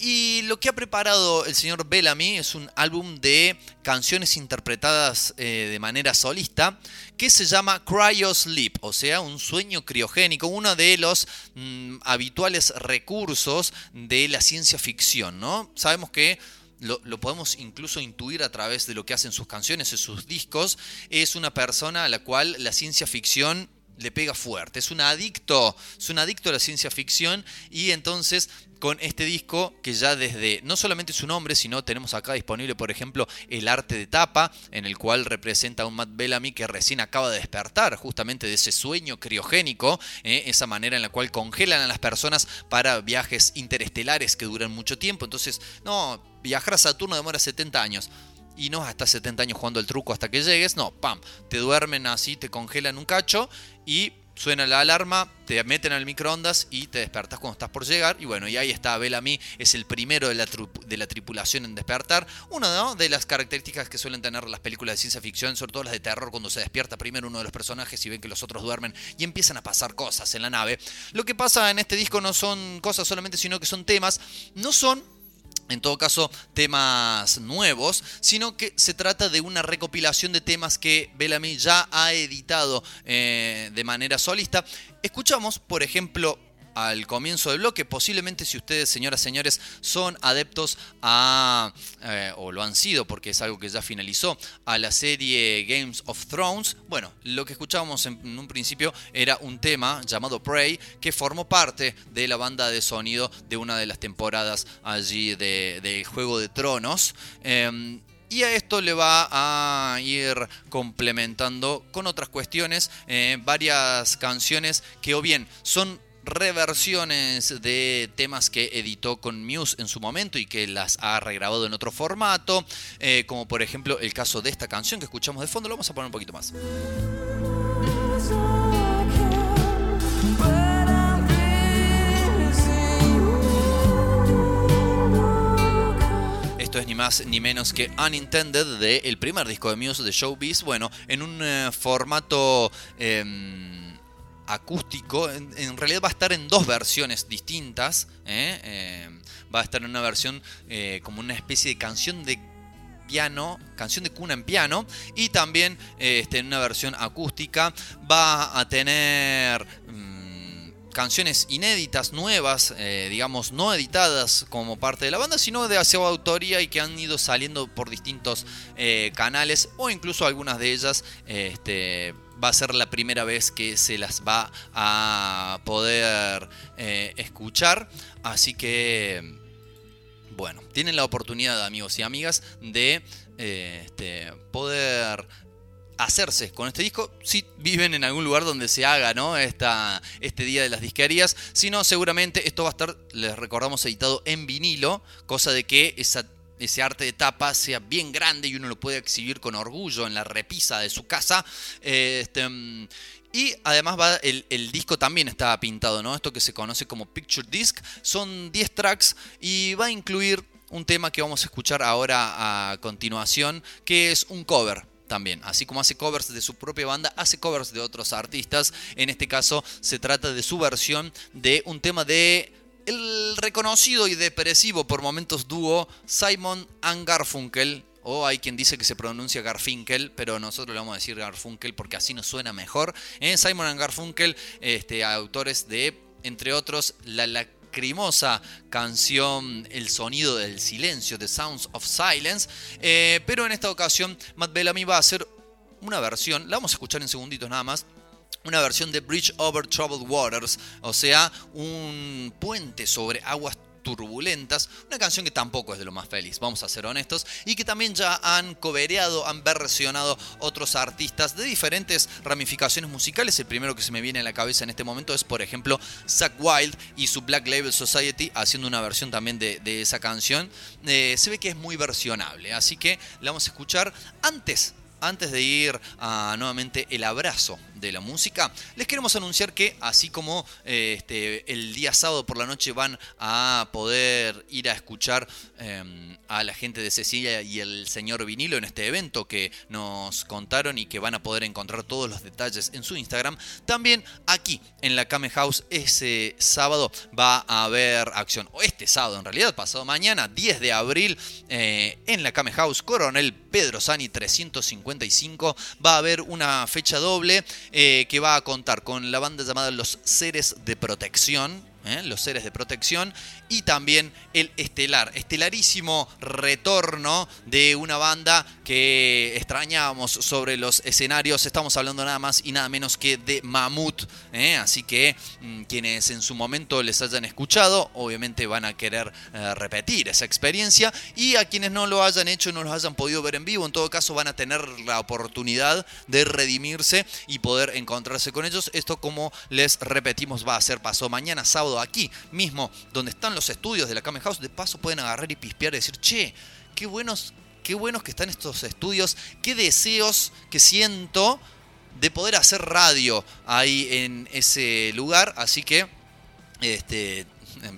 Y lo que ha preparado el señor Bellamy es un álbum de canciones interpretadas eh, de manera solista que se llama Cryo Sleep, o sea, un sueño criogénico, uno de los mm, habituales recursos de la ciencia ficción, ¿no? Sabemos que lo, podemos incluso intuir a través de lo que hacen sus canciones, en sus discos, es una persona a la cual la ciencia ficción le pega fuerte, es un adicto, es un adicto a la ciencia ficción y entonces con este disco que ya desde no solamente su nombre, sino tenemos acá disponible, por ejemplo, el arte de tapa, en el cual representa a un Matt Bellamy que recién acaba de despertar justamente de ese sueño criogénico, ¿eh? esa manera en la cual congelan a las personas para viajes interestelares que duran mucho tiempo. Entonces, no, viajar a Saturno demora 70 años y no hasta 70 años jugando el truco hasta que llegues, no, pam, te duermen así, te congelan un cacho y suena la alarma, te meten al microondas y te despertas cuando estás por llegar. Y bueno, y ahí está Bellamy, es el primero de la, tripulación en despertar. Una de las características que suelen tener las películas de ciencia ficción, sobre todo las de terror, cuando se despierta primero uno de los personajes y ven que los otros duermen y empiezan a pasar cosas en la nave. Lo que pasa en este disco no son cosas solamente, sino que son temas, no son en todo caso temas nuevos, sino que se trata de una recopilación de temas que Bellamy ya ha editado eh, de manera solista. Escuchamos, por ejemplo, al comienzo del bloque. Posiblemente si ustedes, señoras señores, son adeptos a, eh, o lo han sido porque es algo que ya finalizó, a la serie Games of Thrones, bueno, lo que escuchábamos en, un principio era un tema llamado Prey que formó parte de la banda de sonido de una de las temporadas allí de, de Juego de Tronos. Eh, y a esto le va a ir complementando con otras cuestiones, eh, varias canciones que o bien son reversiones de temas que editó con Muse en su momento y que las ha regrabado en otro formato, eh, como por ejemplo el caso de esta canción que escuchamos de fondo, lo vamos a poner un poquito más. Esto es ni más ni menos que Unintended del el primer disco de Muse de Showbiz, bueno, en un eh, formato... Eh, acústico. En, realidad va a estar en dos versiones distintas. ¿eh? Eh, va a estar en una versión eh, como una especie de canción de piano, canción de cuna en piano, y también este, en una versión acústica. Va a tener mmm, canciones inéditas, nuevas, digamos, no editadas como parte de la banda, sino de su autoría y que han ido saliendo por distintos canales, o incluso algunas de ellas. Este, va a ser la primera vez que se las va a poder eh, escuchar. Así que, bueno, tienen la oportunidad, amigos y amigas, de eh, este, poder hacerse con este disco si viven en algún lugar donde se haga ¿no? Esta, este día de las disquerías. Si no, seguramente esto va a estar, les recordamos, editado en vinilo, cosa de que esa ese arte de tapa sea bien grande y uno lo puede exhibir con orgullo en la repisa de su casa. Este, y además el, el, disco también está pintado, ¿no? Esto que se conoce como Picture Disc. Son 10 tracks y va a incluir un tema que vamos a escuchar ahora a continuación, que es un cover también. Así como hace covers de su propia banda, hace covers de otros artistas. En este caso se trata de su versión de un tema de el reconocido y depresivo por momentos dúo Simon and Garfunkel, o hay quien dice que se pronuncia Garfinkel, pero nosotros le vamos a decir Garfunkel porque así nos suena mejor. En Simon and Garfunkel, este, autores de, entre otros, la lacrimosa canción El sonido del silencio, The Sounds of Silence, eh, pero en esta ocasión Matt Bellamy va a hacer una versión, la vamos a escuchar en segunditos nada más, una versión de Bridge Over Troubled Waters, o sea, un puente sobre aguas turbulentas, una canción que tampoco es de lo más feliz, vamos a ser honestos, y que también ya han cobereado, han versionado otros artistas de diferentes ramificaciones musicales. El primero que se me viene a la cabeza en este momento es, por ejemplo, Zack Wild y su Black Label Society haciendo una versión también de, esa canción. Eh, se ve que es muy versionable, así que la vamos a escuchar antes antes de ir a nuevamente el abrazo de la música, les queremos anunciar que así como eh, este, el día sábado por la noche van a poder ir a escuchar eh, a la gente de Cecilia y el señor vinilo en este evento que nos contaron y que van a poder encontrar todos los detalles en su Instagram, también aquí en la Kame House ese sábado va a haber acción, o este sábado en realidad, pasado mañana, 10 de abril, eh, en la Kame House Coronel Pedro Sani 355 va a haber una fecha doble eh, que va a contar con la banda llamada Los Seres de Protección. ¿Eh? Los Seres de Protección y también el estelar, estelarísimo retorno de una banda que extrañábamos sobre los escenarios. Estamos hablando nada más y nada menos que de Mamut. ¿eh? Así que mm, quienes en su momento les hayan escuchado, obviamente van a querer eh, repetir esa experiencia. Y a quienes no lo hayan hecho, no los hayan podido ver en vivo, en todo caso van a tener la oportunidad de redimirse y poder encontrarse con ellos. Esto, como les repetimos, va a ser paso mañana, sábado, aquí mismo, donde están los estudios de la Kame House. De paso pueden agarrar y pispear y decir, che, qué buenos, qué buenos que están estos estudios, qué deseos que siento de poder hacer radio ahí en ese lugar. Así que, este,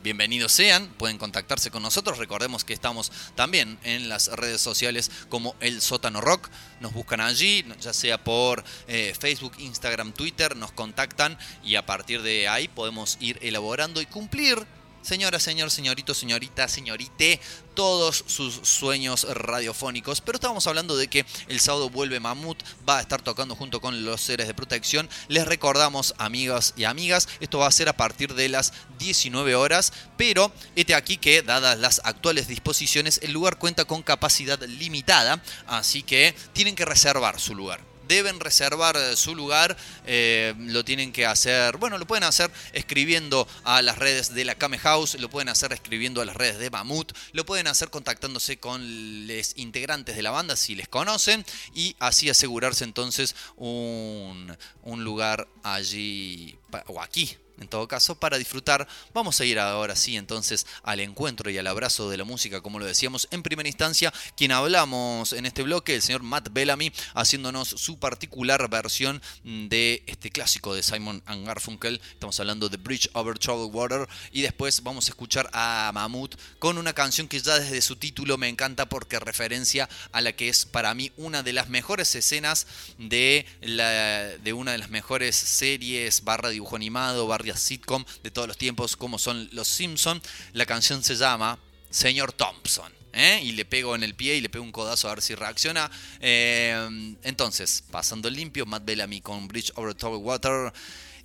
bienvenidos sean, pueden contactarse con nosotros. Recordemos que estamos también en las redes sociales como El Sótano Rock. Nos buscan allí, ya sea por eh, Facebook, Instagram, Twitter, nos contactan y a partir de ahí podemos ir elaborando y cumplir Señora, señor, señorito, señorita, señorite, todos sus sueños radiofónicos. Pero estábamos hablando de que el sábado vuelve Mamut, va a estar tocando junto con los seres de protección. Les recordamos, amigas y amigas, esto va a ser a partir de las 19 horas. Pero este aquí que, dadas las actuales disposiciones, el lugar cuenta con capacidad limitada. Así que tienen que reservar su lugar deben reservar eh, su lugar, eh, lo tienen que hacer, bueno, lo pueden hacer escribiendo a las redes de la Kame House, lo pueden hacer escribiendo a las redes de Mamut, lo pueden hacer contactándose con los integrantes de la banda si les conocen y así asegurarse entonces un, un lugar allí o aquí en todo caso, para disfrutar. Vamos a ir ahora sí entonces al encuentro y al abrazo de la música, como lo decíamos en primera instancia, quien hablamos en este bloque, el señor Matt Bellamy, haciéndonos su particular versión de este clásico de Simon and Garfunkel. Estamos hablando de Bridge Over Troubled Water y después vamos a escuchar a Mammoth con una canción que ya desde su título me encanta porque referencia a la que es para mí una de las mejores escenas de, la, de una de las mejores series barra dibujo animado, barra sitcom de todos los tiempos como son Los Simpson. La canción se llama Señor Thompson. ¿eh? Y le pego en el pie y le pego un codazo a ver si reacciona. Eh, entonces, pasando limpio, Matt Bellamy con Bridge Over Troubled Water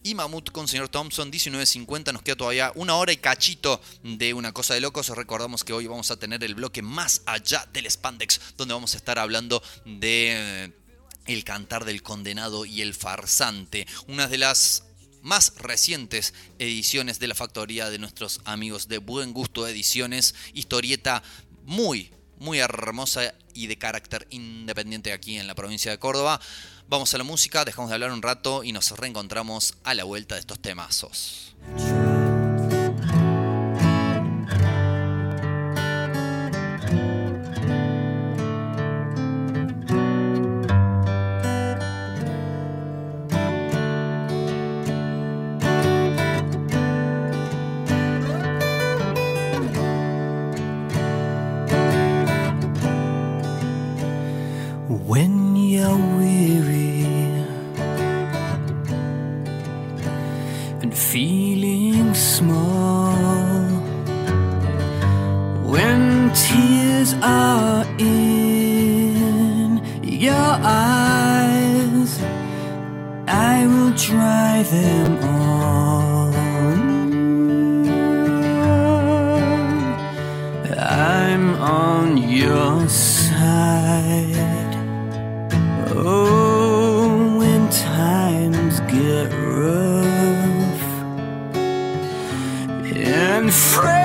y Mamut con señor Thompson, 19.50. Nos queda todavía una hora y cachito de una cosa de locos. Recordamos que hoy vamos a tener el bloque más allá del Spandex, donde vamos a estar hablando de. El cantar del condenado y el farsante. Una de las más recientes ediciones de la factoría de nuestros amigos de Buen Gusto Ediciones, historieta muy, muy hermosa y de carácter independiente aquí en la provincia de Córdoba. Vamos a la música, dejamos de hablar un rato y nos reencontramos a la vuelta de estos temazos. Your side. Oh, when times get rough and friends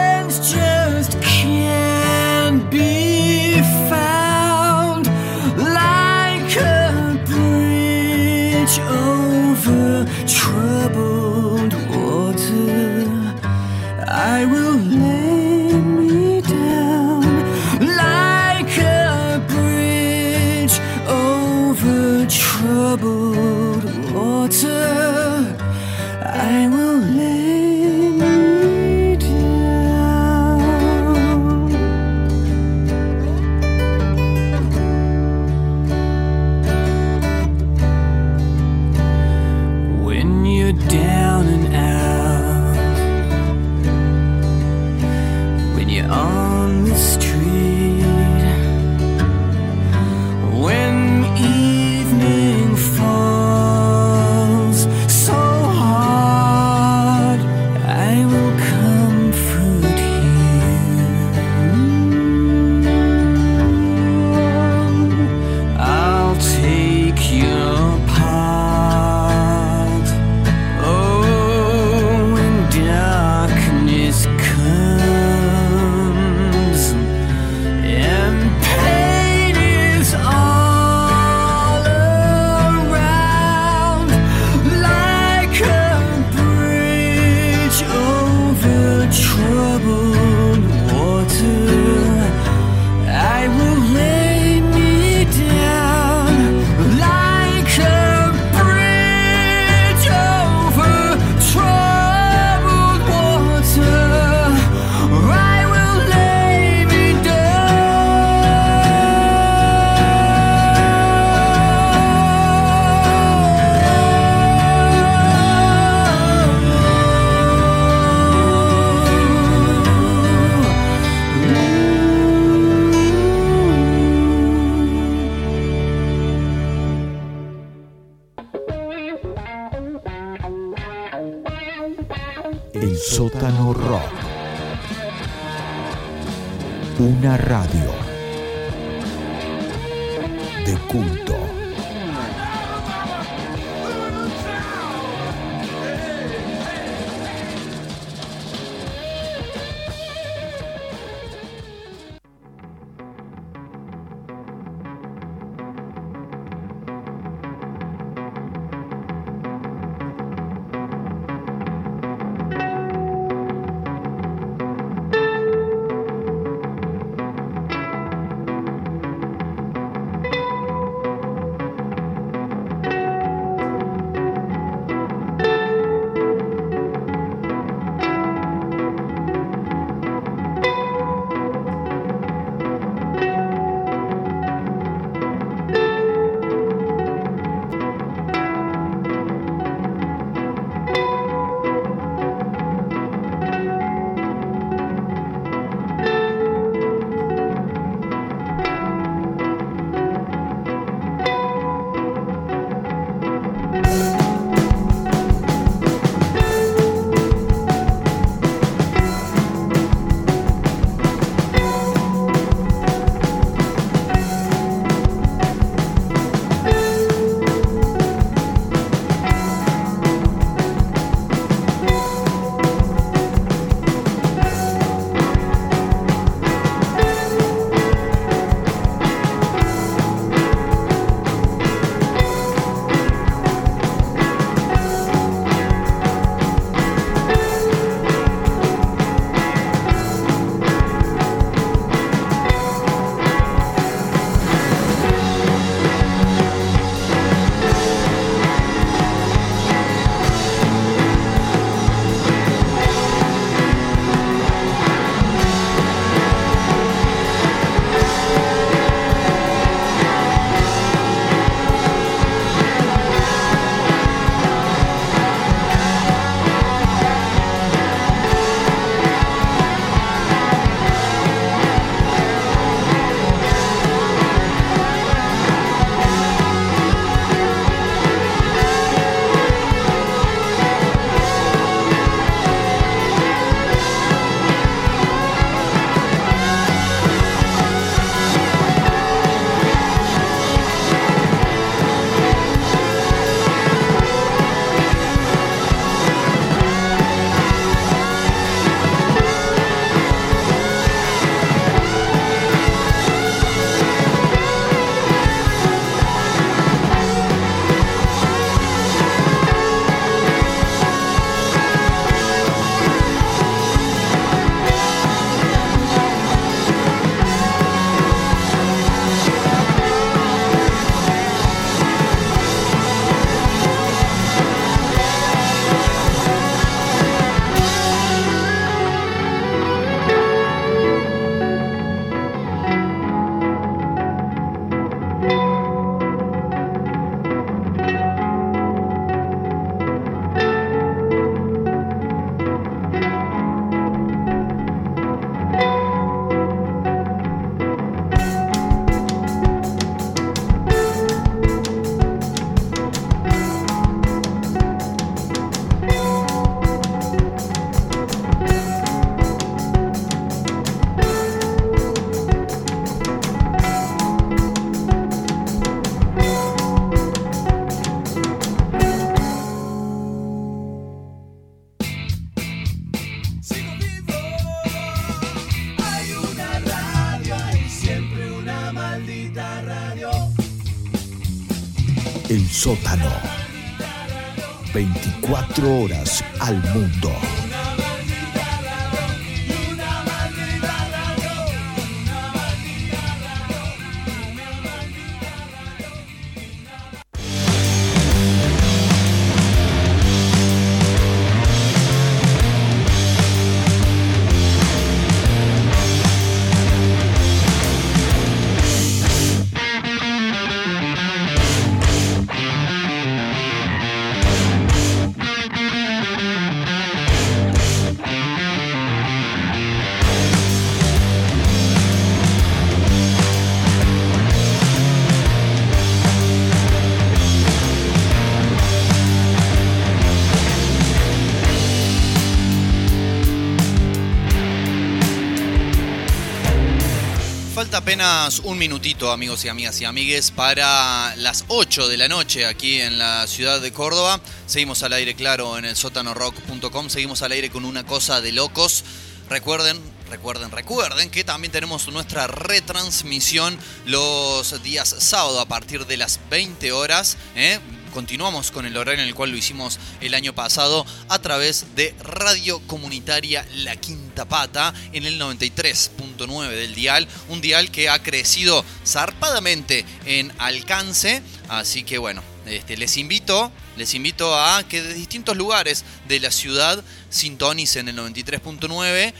Apenas un minutito, amigos y amigas y amigues, para las 8 de la noche aquí en la ciudad de Córdoba. Seguimos al aire, claro, en el sótanorock.com. Seguimos al aire con una cosa de locos. Recuerden, recuerden, recuerden que también tenemos nuestra retransmisión los días sábado a partir de las 20 horas. ¿eh? Continuamos con el horario en el cual lo hicimos el año pasado a través de Radio Comunitaria La Quinta Pata en el 93.9 del dial. Un dial que ha crecido zarpadamente en alcance. Así que bueno, este, les invito, les invito a que de distintos lugares de la ciudad sintonicen el 93.9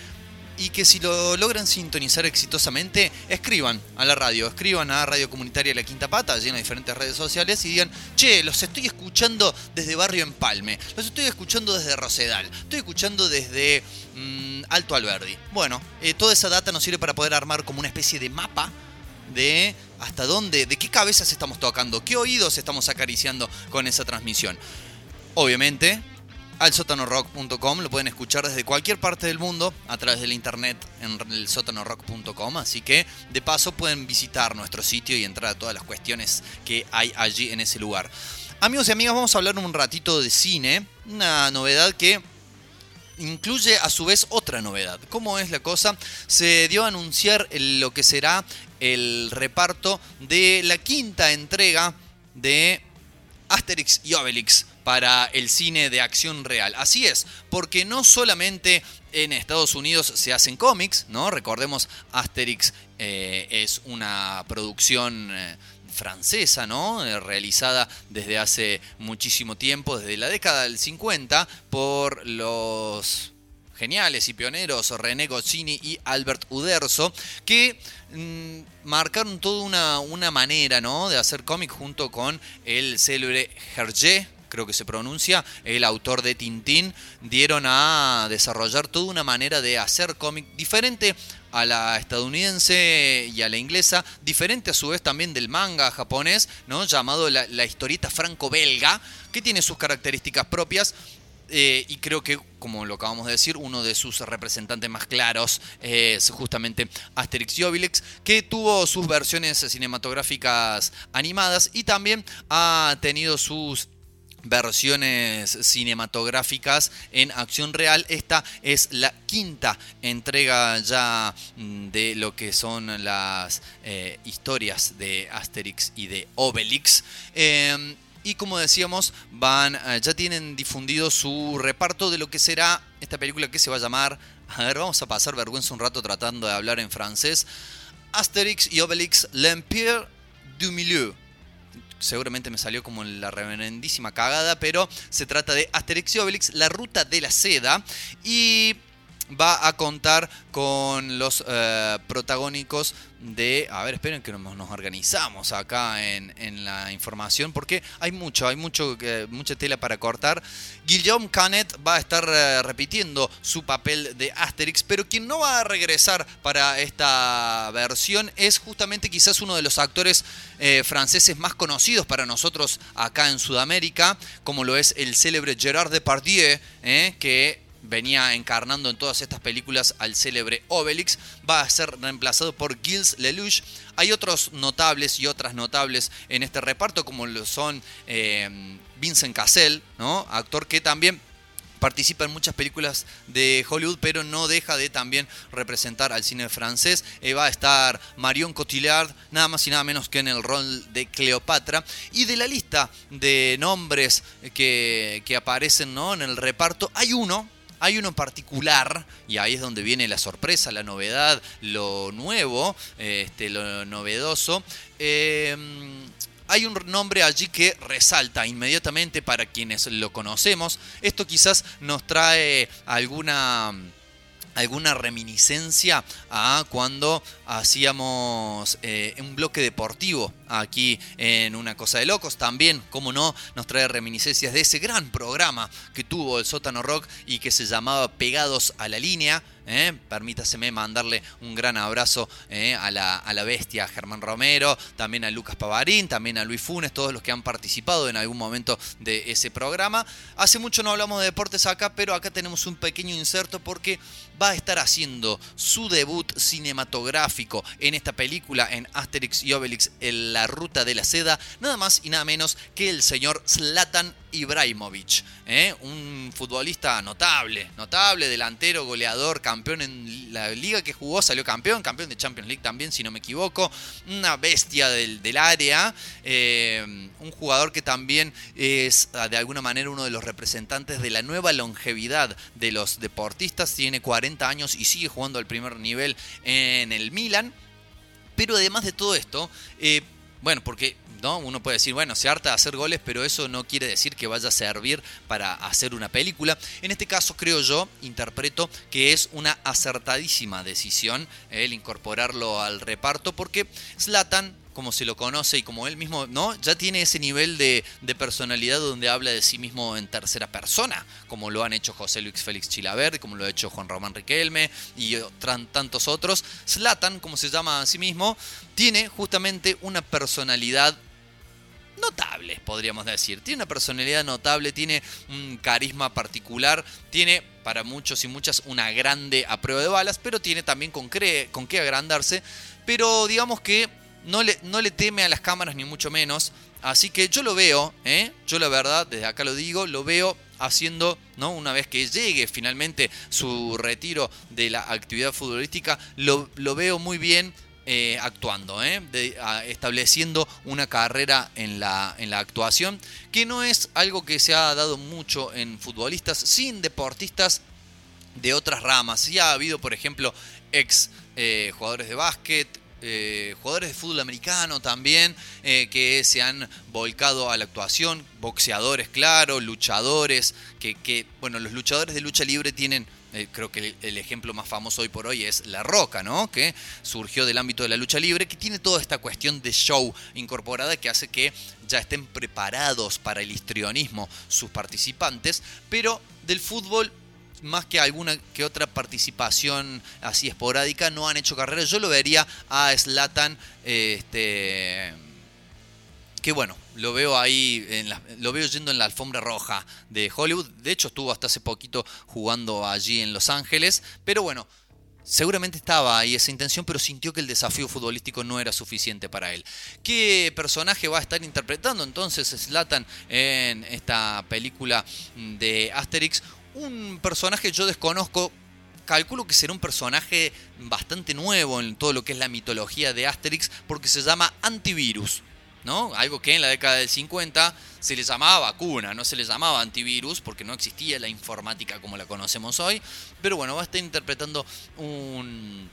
y que si lo logran sintonizar exitosamente, escriban a la radio, escriban a Radio Comunitaria La Quinta Pata, allí en diferentes redes sociales y digan, che, los estoy escuchando desde Barrio Empalme, los estoy escuchando desde Rosedal, estoy escuchando desde mm, Alto Alberdi. Bueno, eh, toda esa data nos sirve para poder armar como una especie de mapa de hasta dónde, de qué cabezas estamos tocando, qué oídos estamos acariciando con esa transmisión. Obviamente, al sótanorock.com. Lo pueden escuchar desde cualquier parte del mundo a través del internet en el sótanorock.com. Así que de paso pueden visitar nuestro sitio y entrar a todas las cuestiones que hay allí en ese lugar. Amigos y amigas, vamos a hablar un ratito de cine. Una novedad que incluye a su vez otra novedad. ¿Cómo es la cosa? Se dio a anunciar lo que será el reparto de la quinta entrega de Asterix y Obelix para el cine de acción real. Así es, porque no solamente en Estados Unidos se hacen cómics, ¿no? Recordemos, Asterix eh, es una producción eh, francesa, ¿no? Eh, realizada desde hace muchísimo tiempo, desde la década del 50, por los geniales y pioneros René Goscinny y Albert Uderzo, que mmm, marcaron toda una, una manera ¿no? de hacer cómic junto con el célebre Hergé, creo que se pronuncia, el autor de Tintín, dieron a desarrollar toda una manera de hacer cómic diferente a la estadounidense y a la inglesa, diferente a su vez también del manga japonés, ¿no? llamado la, la historieta franco-belga, que tiene sus características propias. Eh, y creo que, como lo acabamos de decir, uno de sus representantes más claros es justamente Asterix y Obelix, que tuvo sus versiones cinematográficas animadas y también ha tenido sus versiones cinematográficas en acción real. Esta es la quinta entrega ya de lo que son las eh, historias de Asterix y de Obelix. Eh, y como decíamos, van, eh, ya tienen difundido su reparto de lo que será esta película que se va a llamar. A ver, vamos a pasar vergüenza un rato tratando de hablar en francés. Asterix y Obelix, l'Empire du Milieu seguramente me salió como la reverendísima cagada, pero se trata de Asterix y Obelix, la ruta de la seda, y va a contar con los eh, protagónicos de... A ver, esperen que nos, organizamos acá en, en, la información porque hay mucho, hay mucho, eh, mucha tela para cortar. Guillaume Canet va a estar eh, repitiendo su papel de Asterix, pero quien no va a regresar para esta versión es justamente quizás uno de los actores franceses más conocidos para nosotros acá en Sudamérica, como lo es el célebre Gerard Depardieu, que venía encarnando en todas estas películas al célebre Obelix, va a ser reemplazado por Gilles Lelouch. Hay otros notables y otras notables en este reparto, como lo son eh, Vincent Cassel, ¿no? actor que también participa en muchas películas de Hollywood, pero no deja de también representar al cine francés. Eh, va a estar Marion Cotillard, nada más y nada menos que en el rol de Cleopatra. Y de la lista de nombres que, que aparecen ¿no? en el reparto, hay uno hay uno en particular, y ahí es donde viene la sorpresa, la novedad, lo nuevo, este, lo novedoso. Eh, hay un nombre allí que resalta inmediatamente para quienes lo conocemos. Esto quizás nos trae alguna alguna reminiscencia a cuando hacíamos eh, un bloque deportivo aquí en Una Cosa de Locos. También, como no, nos trae reminiscencias de ese gran programa que tuvo el Sótano Rock y que se llamaba Pegados a la Línea. ¿Eh? Permítaseme mandarle un gran abrazo ¿eh? a, la, a la bestia Germán Romero, también a Lucas Pavarín, también a Luis Funes, todos los que han participado en algún momento de ese programa. Hace mucho no hablamos de deportes acá, pero acá tenemos un pequeño inserto porque va a estar haciendo su debut cinematográfico en esta película, en Asterix y Obelix, en la ruta de la seda, nada más y nada menos que el señor Zlatan Ibrahimovic, ¿eh? un futbolista notable, notable, delantero, goleador, campeón en la liga que jugó, salió campeón, campeón de Champions League también, si no me equivoco, una bestia del, área, eh, un jugador que también es ah, de alguna manera uno de los representantes de la nueva longevidad de los deportistas, tiene 40 años y sigue jugando al primer nivel en el Milan, pero además de todo esto, eh, bueno, porque ¿no? Uno puede decir, bueno, se harta de hacer goles, pero eso no quiere decir que vaya a servir para hacer una película. En este caso, creo yo, interpreto que es una acertadísima decisión el incorporarlo al reparto, porque Slatan como se lo conoce y como él mismo, ¿no? Ya tiene ese nivel de, personalidad donde habla de sí mismo en tercera persona, como lo han hecho José Luis Félix Chilavert, como lo ha hecho Juan Román Riquelme y tantos otros. Slatan, como se llama a sí mismo, tiene justamente una personalidad notable, podríamos decir. Tiene una personalidad notable, tiene un carisma particular, tiene para muchos y muchas una grande a prueba de balas, pero tiene también con, con qué agrandarse. Pero digamos que no le, no le teme a las cámaras ni mucho menos. Así que yo lo veo, ¿eh? yo la verdad, desde acá lo digo, lo veo haciendo, ¿no? Una vez que llegue finalmente su retiro de la actividad futbolística, lo, lo veo muy bien eh, actuando, ¿eh? estableciendo una carrera en la, en la actuación, que no es algo que se ha dado mucho en futbolistas, sin deportistas de otras ramas. Ya ha habido, por ejemplo, ex eh, jugadores de básquet, jugadores de fútbol americano también que se han volcado a la actuación, boxeadores, claro, luchadores, que, bueno, los luchadores de lucha libre tienen eh, creo que el, ejemplo más famoso hoy por hoy es La Roca, ¿no? Que surgió del ámbito de la lucha libre, que tiene toda esta cuestión de show incorporada que hace que ya estén preparados para el histrionismo sus participantes, pero del fútbol más que alguna que otra participación así esporádica, no han hecho carrera. Yo lo vería a Slatan, este, que bueno, lo veo ahí, en lo veo yendo en la alfombra roja de Hollywood. De hecho, estuvo hasta hace poquito jugando allí en Los Ángeles. Pero bueno, seguramente estaba ahí esa intención, pero sintió que el desafío futbolístico no era suficiente para él. ¿Qué personaje va a estar interpretando entonces Slatan en esta película de Asterix? Un personaje yo desconozco calculo que será un personaje bastante nuevo en todo lo que es la mitología de Asterix, porque se llama Antivirus. ¿No? Algo que en la década del 50 se le llamaba vacuna, no se le llamaba antivirus porque no existía la informática como la conocemos hoy. Pero bueno, va a estar interpretando un,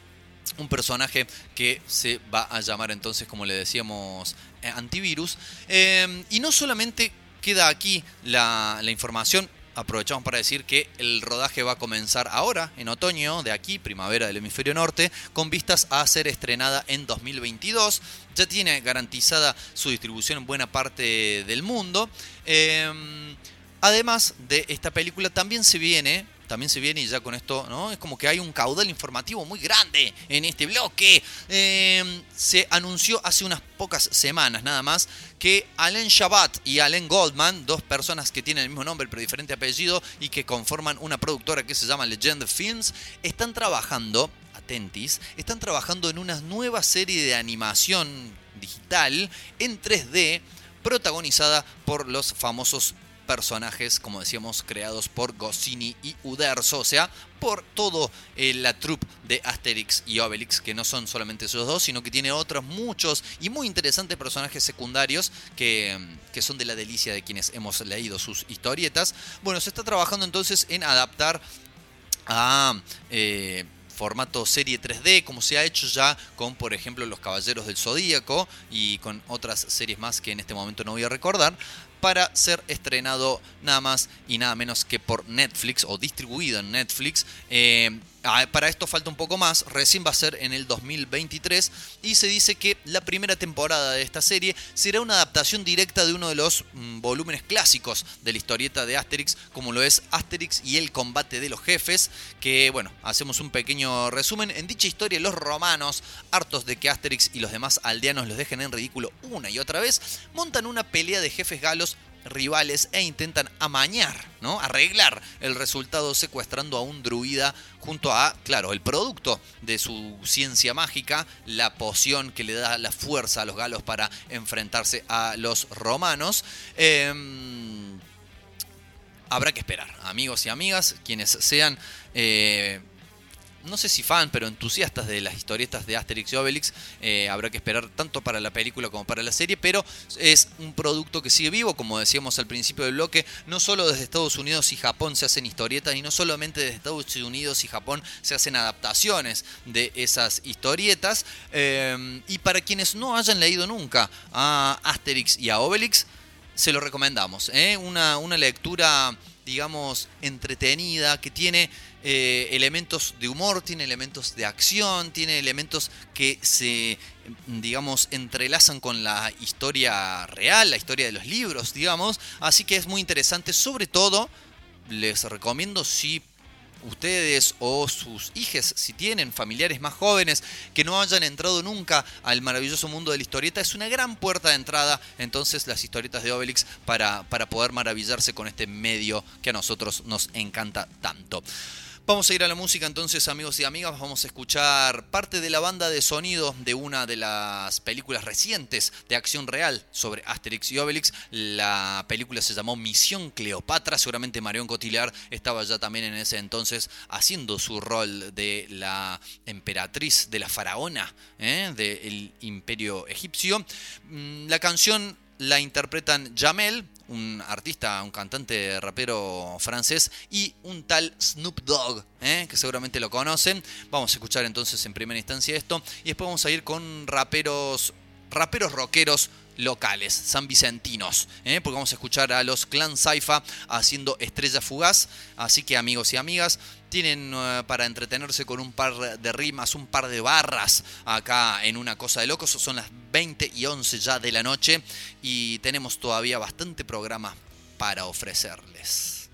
un personaje que se va a llamar entonces, como le decíamos, eh, antivirus. Eh, y no solamente queda aquí la, la información, aprovechamos para decir que el rodaje va a comenzar ahora, en otoño, de aquí, primavera del hemisferio norte, con vistas a ser estrenada en 2022. Ya tiene garantizada su distribución en buena parte del mundo. Em, además de esta película, también se viene también se viene y ya con esto, ¿no? Es como que hay un caudal informativo muy grande en este bloque. Em, se anunció hace unas pocas semanas nada más que Alain Shabat y Alain Goldman, dos personas que tienen el mismo nombre pero diferente apellido y que conforman una productora que se llama Legend Films, están trabajando, atentis, están trabajando en una nueva serie de animación digital en 3D protagonizada por los famosos personajes, como decíamos, creados por Goscinny y Uderzo, o sea, por todo eh, la troupe de Asterix y Obelix, que no son solamente esos dos, sino que tiene otros muchos y muy interesantes personajes secundarios que, que son de la delicia de quienes hemos leído sus historietas. Bueno, se está trabajando entonces en adaptar a... eh, formato serie 3D, como se ha hecho ya con, por ejemplo, Los Caballeros del Zodíaco y con otras series más que en este momento no voy a recordar, para ser estrenado nada más y nada menos que por Netflix o distribuido en Netflix. Eh, para esto falta un poco más, recién va a ser en el 2023 y se dice que la primera temporada de esta serie será una adaptación directa de uno de los mm, volúmenes clásicos de la historieta de Asterix, como lo es Asterix y el combate de los jefes, que bueno, hacemos un pequeño resumen. En dicha historia los romanos, hartos de que Asterix y los demás aldeanos los dejen en ridículo una y otra vez, montan una pelea de jefes galos rivales e intentan amañar, ¿no? Arreglar el resultado secuestrando a un druida junto a, claro, el producto de su ciencia mágica, la poción que le da la fuerza a los galos para enfrentarse a los romanos. Em, habrá que esperar, amigos y amigas, quienes sean... eh, no sé si fan, pero entusiastas de las historietas de Asterix y Obelix, eh, habrá que esperar tanto para la película como para la serie, pero es un producto que sigue vivo, como decíamos al principio del bloque, no solo desde Estados Unidos y Japón se hacen historietas, y no solamente desde Estados Unidos y Japón se hacen adaptaciones de esas historietas, eh, y para quienes no hayan leído nunca a Asterix y a Obelix, se lo recomendamos, ¿eh? una, una lectura digamos, entretenida, que tiene eh, elementos de humor, tiene elementos de acción, tiene elementos que se, digamos, entrelazan con la historia real, la historia de los libros, digamos. Así que es muy interesante, sobre todo, les recomiendo si ustedes o sus hijos, si tienen familiares más jóvenes que no hayan entrado nunca al maravilloso mundo de la historieta, es una gran puerta de entrada entonces las historietas de Obelix para, para poder maravillarse con este medio que a nosotros nos encanta tanto. Vamos a ir a la música entonces, amigos y amigas. Vamos a escuchar parte de la banda de sonido de una de las películas recientes de acción real sobre Asterix y Obelix. La película se llamó Misión Cleopatra. Seguramente Marion Cotillard estaba ya también en ese entonces haciendo su rol de la emperatriz, de la faraona ¿eh? del imperio egipcio. Mm, La canción la interpretan Jamel, un artista, un cantante rapero francés, y un tal Snoop Dogg, ¿eh? que seguramente lo conocen. Vamos a escuchar entonces en primera instancia esto, y después vamos a ir con raperos, raperos rockeros locales, san vicentinos, ¿eh? porque vamos a escuchar a los Clan Saifa haciendo Estrella Fugaz, así que amigos y amigas, tienen eh, para entretenerse con un par de rimas, un par de barras acá en una cosa de locos, son las 20 y 11 ya de la noche y tenemos todavía bastante programa para ofrecerles.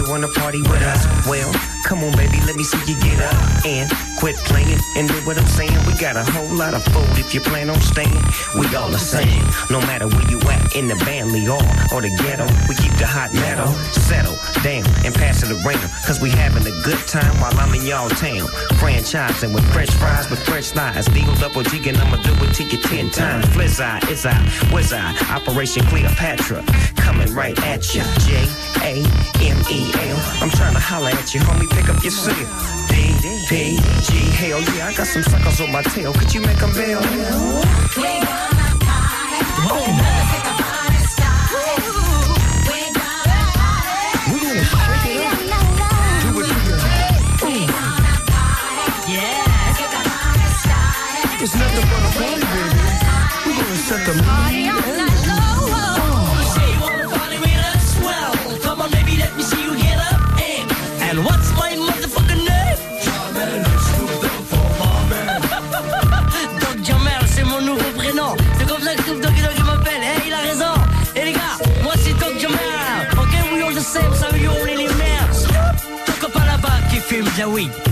You wanna party with us? Well, come on, baby, let me see you get up and quit playing and do what I'm saying. We got a whole lot of food if you plan on staying. We all the same, no matter where you at in the Bentley or or the ghetto. We keep the hot metal, settle down and pass it around. Cause we having a good time while I'm in y'all town. Franchising with fresh fries with fresh slides. Deagle double G I'ma do it to you ten times. Flizz eye, is I, was I, Operation Cleopatra. Coming right at ya. J A M E L. I'm trying to holler at you, homie. Pick up your cell. D G. Hell yeah, I got some suckers on my tail. Could you make them bail? It's nothing but a party, baby. We're gonna set the mood. La weed.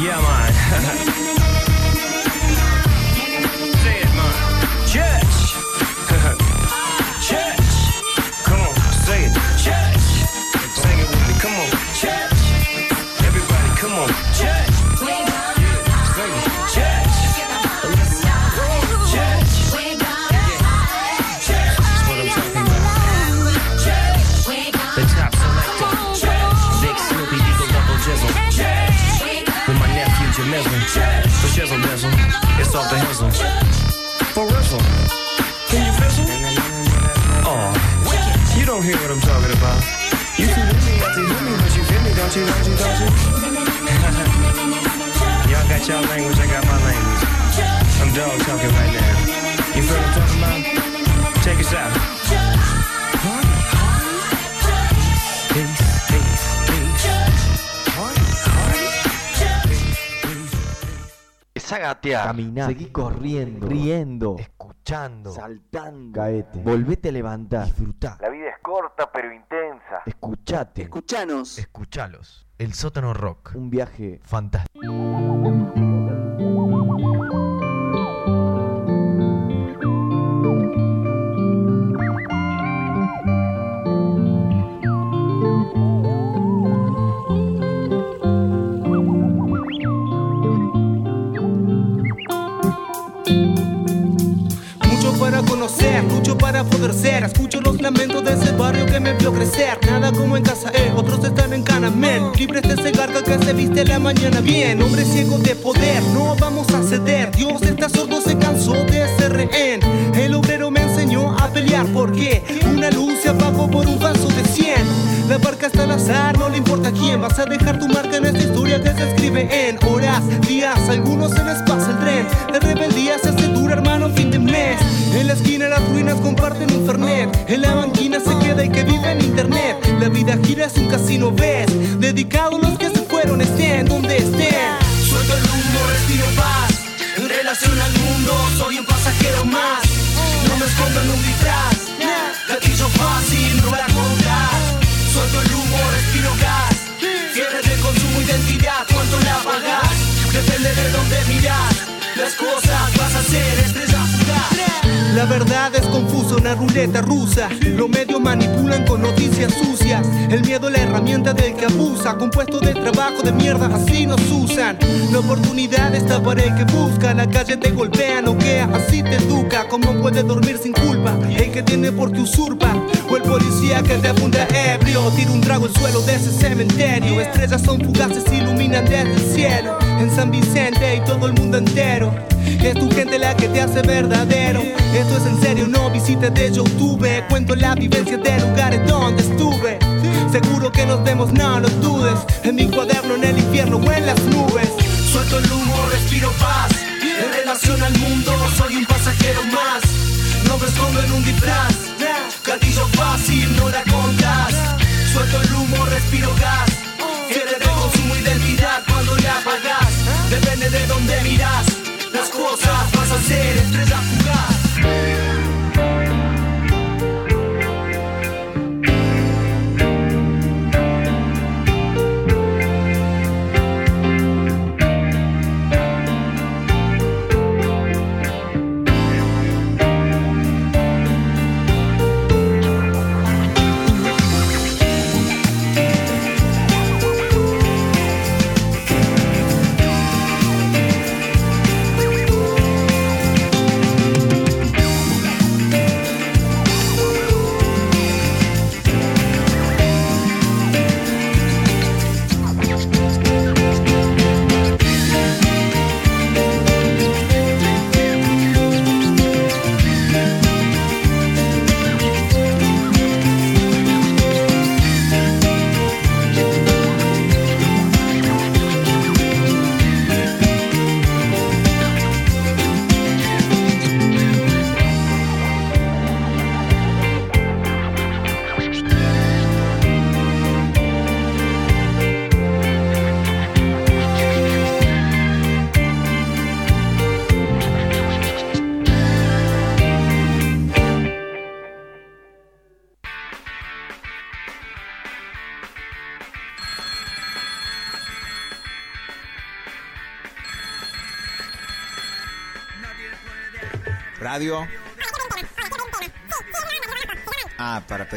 Yeah, man. it's off the hizzle. For rizzle, can you fizzle? Oh, you don't hear what I'm talking about. You too hear me, too hear me, but you feel me, don't you, don't you, don't you? Y'all got y'all language, I got my language. I'm dog talking right now. You feel what I'm talking about? Check us out. Es a gatear. Caminar. Seguí corriendo. Riendo. Escuchando. Saltando. Caete. Volvete a levantar. Disfrutá. La vida es corta pero intensa. Escuchate. Escuchanos. Escuchalos. El sótano rock. Un viaje fantástico. Para poder ser. Escucho los lamentos de ese barrio que me vio crecer. Nada como en casa, eh, otros están en Canamen. Libres de ese garga que se viste la mañana bien. Hombre ciego de poder, no vamos a ceder. Dios está sordo, se cansó de ser rehén. El obrero me enseñó a pelear porque una luz se apagó por un vaso de 100. La barca está al azar, no le importa quién. Vas a dejar tu marca en esta historia que se escribe en horas, días. Algunos se les pasa el tren. La rebeldía se hace dura, hermano, fin de En la esquina las ruinas comparten un fernet. En la banquina se queda y que vive en internet. La vida gira es un casino, ves. Dedicado a los que se fueron, estén donde estén. Suelto el rumbo, respiro paz. En relación al mundo, soy un pasajero más. No me escondo en un disfraz. Gatillo fácil, La verdad es confusa, una ruleta rusa. Los medios manipulan con noticias sucias. El miedo es la herramienta del que abusa. Compuesto de trabajo de mierda, así nos usan. La oportunidad está para el que busca. La calle te golpea, noquea, así te educa. ¿Cómo puedes dormir sin culpa? El que tiene porque usurpa. O el policía que te apunta ebrio. Tira un trago al suelo de ese cementerio. Estrellas son fugaces, iluminan desde el cielo. En San Vicente y todo el mundo entero. Es tu gente la que te hace verdadero. Esto es en serio, no visites de YouTube. Cuento la vivencia de lugares donde estuve. Seguro que nos vemos, no lo dudes. En mi cuaderno, en el infierno o en las nubes. Suelto el humo, respiro paz. En relación al mundo, soy un pasajero más. No me escondo en un disfraz. Gatillo fácil, no la contas. Suelto el humo, respiro gas. Cierre de consumo, cuando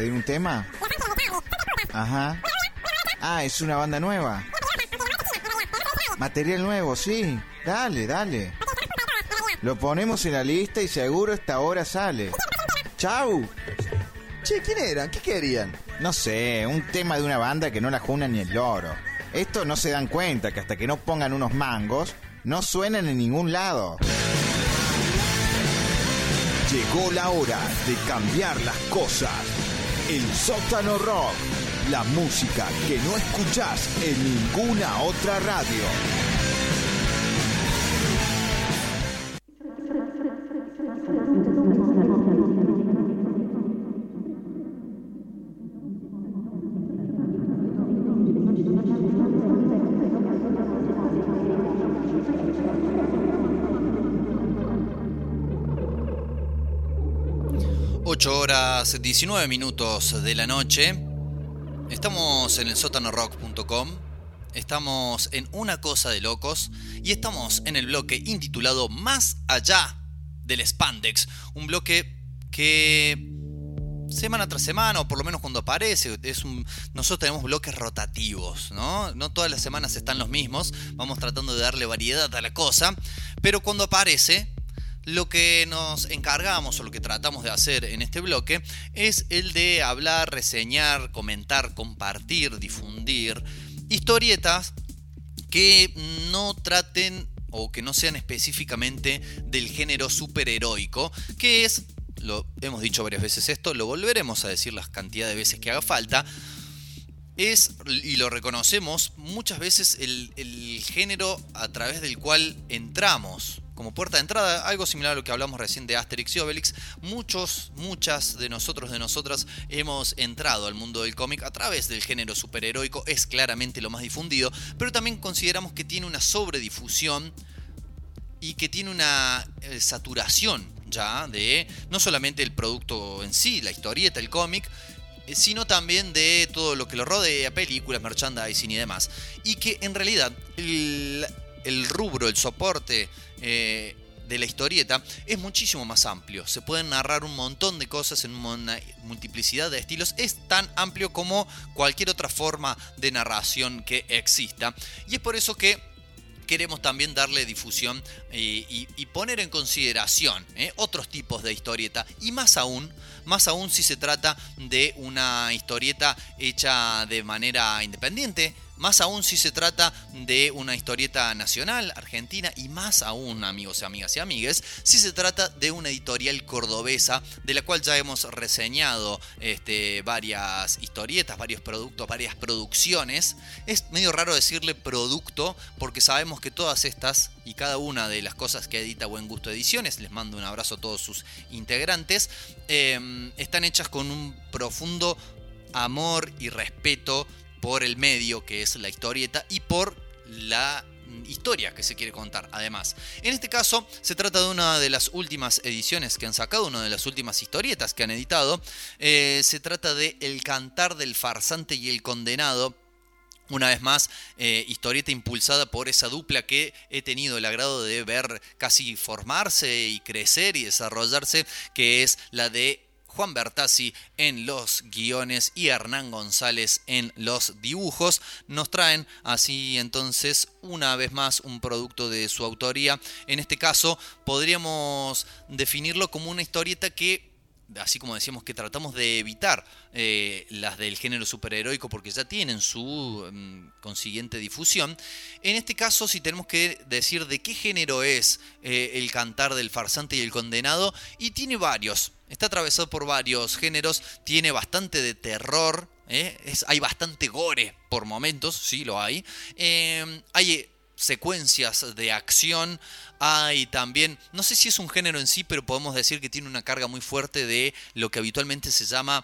pedir un tema. Ajá. Ah, es una banda nueva. Material nuevo, sí. Dale, dale. Lo ponemos en la lista y seguro esta hora sale. Chau. Che, ¿quién eran? ¿Qué querían? No sé, un tema de una banda que no la juna ni el loro. Estos no se dan cuenta que hasta que no pongan unos mangos, no suenan en ningún lado. Llegó la hora de cambiar las cosas. El sótano rock. La música que no escuchás en ninguna otra radio. Ocho horas 19 minutos de la noche. Estamos en el sótanorock.com. Estamos en Una Cosa de Locos. Y estamos en el bloque intitulado Más Allá del Spandex. Un bloque que semana tras semana, o por lo menos cuando aparece, nosotros tenemos bloques rotativos, ¿no? No todas las semanas están los mismos, vamos tratando de darle variedad a la cosa, pero cuando aparece, lo que nos encargamos o lo que tratamos de hacer en este bloque es el de hablar, reseñar, comentar, compartir, difundir historietas que no traten o que no sean específicamente del género superheroico, que es lo hemos dicho varias veces esto, lo volveremos a decir las cantidades de veces que haga falta, es, y lo reconocemos, muchas veces el, el, género a través del cual entramos. Como puerta de entrada, algo similar a lo que hablamos recién de Asterix y Obelix, muchos, muchas de nosotros, de nosotras, hemos entrado al mundo del cómic a través del género superheroico, es claramente lo más difundido, pero también consideramos que tiene una sobredifusión y que tiene una eh, saturación ya de no solamente el producto en sí, la historieta, el cómic, eh, sino también de todo lo que lo rodea, películas, merchandising y demás. Y que en realidad el, el rubro, el soporte eh, de la historieta es muchísimo más amplio. Se pueden narrar un montón de cosas en una multiplicidad de estilos. Es tan amplio como cualquier otra forma de narración que exista. Y es por eso que queremos también darle difusión eh, y, poner en consideración eh, otros tipos de historieta y más aún, más aún si se trata de una historieta hecha de manera independiente, más aún si se trata de una historieta nacional, argentina, y más aún, amigos y amigas y amigues, si se trata de una editorial cordobesa, de la cual ya hemos reseñado este, varias historietas, varios productos, varias producciones. Es medio raro decirle producto, porque sabemos que todas estas y cada una de las cosas que edita Buen Gusto Ediciones, les mando un abrazo a todos sus integrantes, eh, están hechas con un profundo amor y respeto por el medio que es la historieta y por la historia que se quiere contar además. En este caso se trata de una de las últimas ediciones que han sacado, una de las últimas historietas que han editado. Eh, se trata de El cantar del farsante y el condenado. Una vez más, eh, historieta impulsada por esa dupla que he tenido el agrado de ver casi formarse y crecer y desarrollarse, que es la de Juan Bertazzi en los guiones y Hernán González en los dibujos. Nos traen así entonces una vez más un producto de su autoría. En este caso podríamos definirlo como una historieta que así como decíamos que tratamos de evitar eh, las del género superheroico porque ya tienen su um, consiguiente difusión. En este caso, si tenemos que decir de qué género es eh, el cantar del farsante y el condenado, y tiene varios. Está atravesado por varios géneros, tiene bastante de terror, ¿eh? hay bastante gore por momentos, sí lo hay. hay secuencias de acción. Hay también, no sé si es un género en sí, pero podemos decir que tiene una carga muy fuerte de lo que habitualmente se llama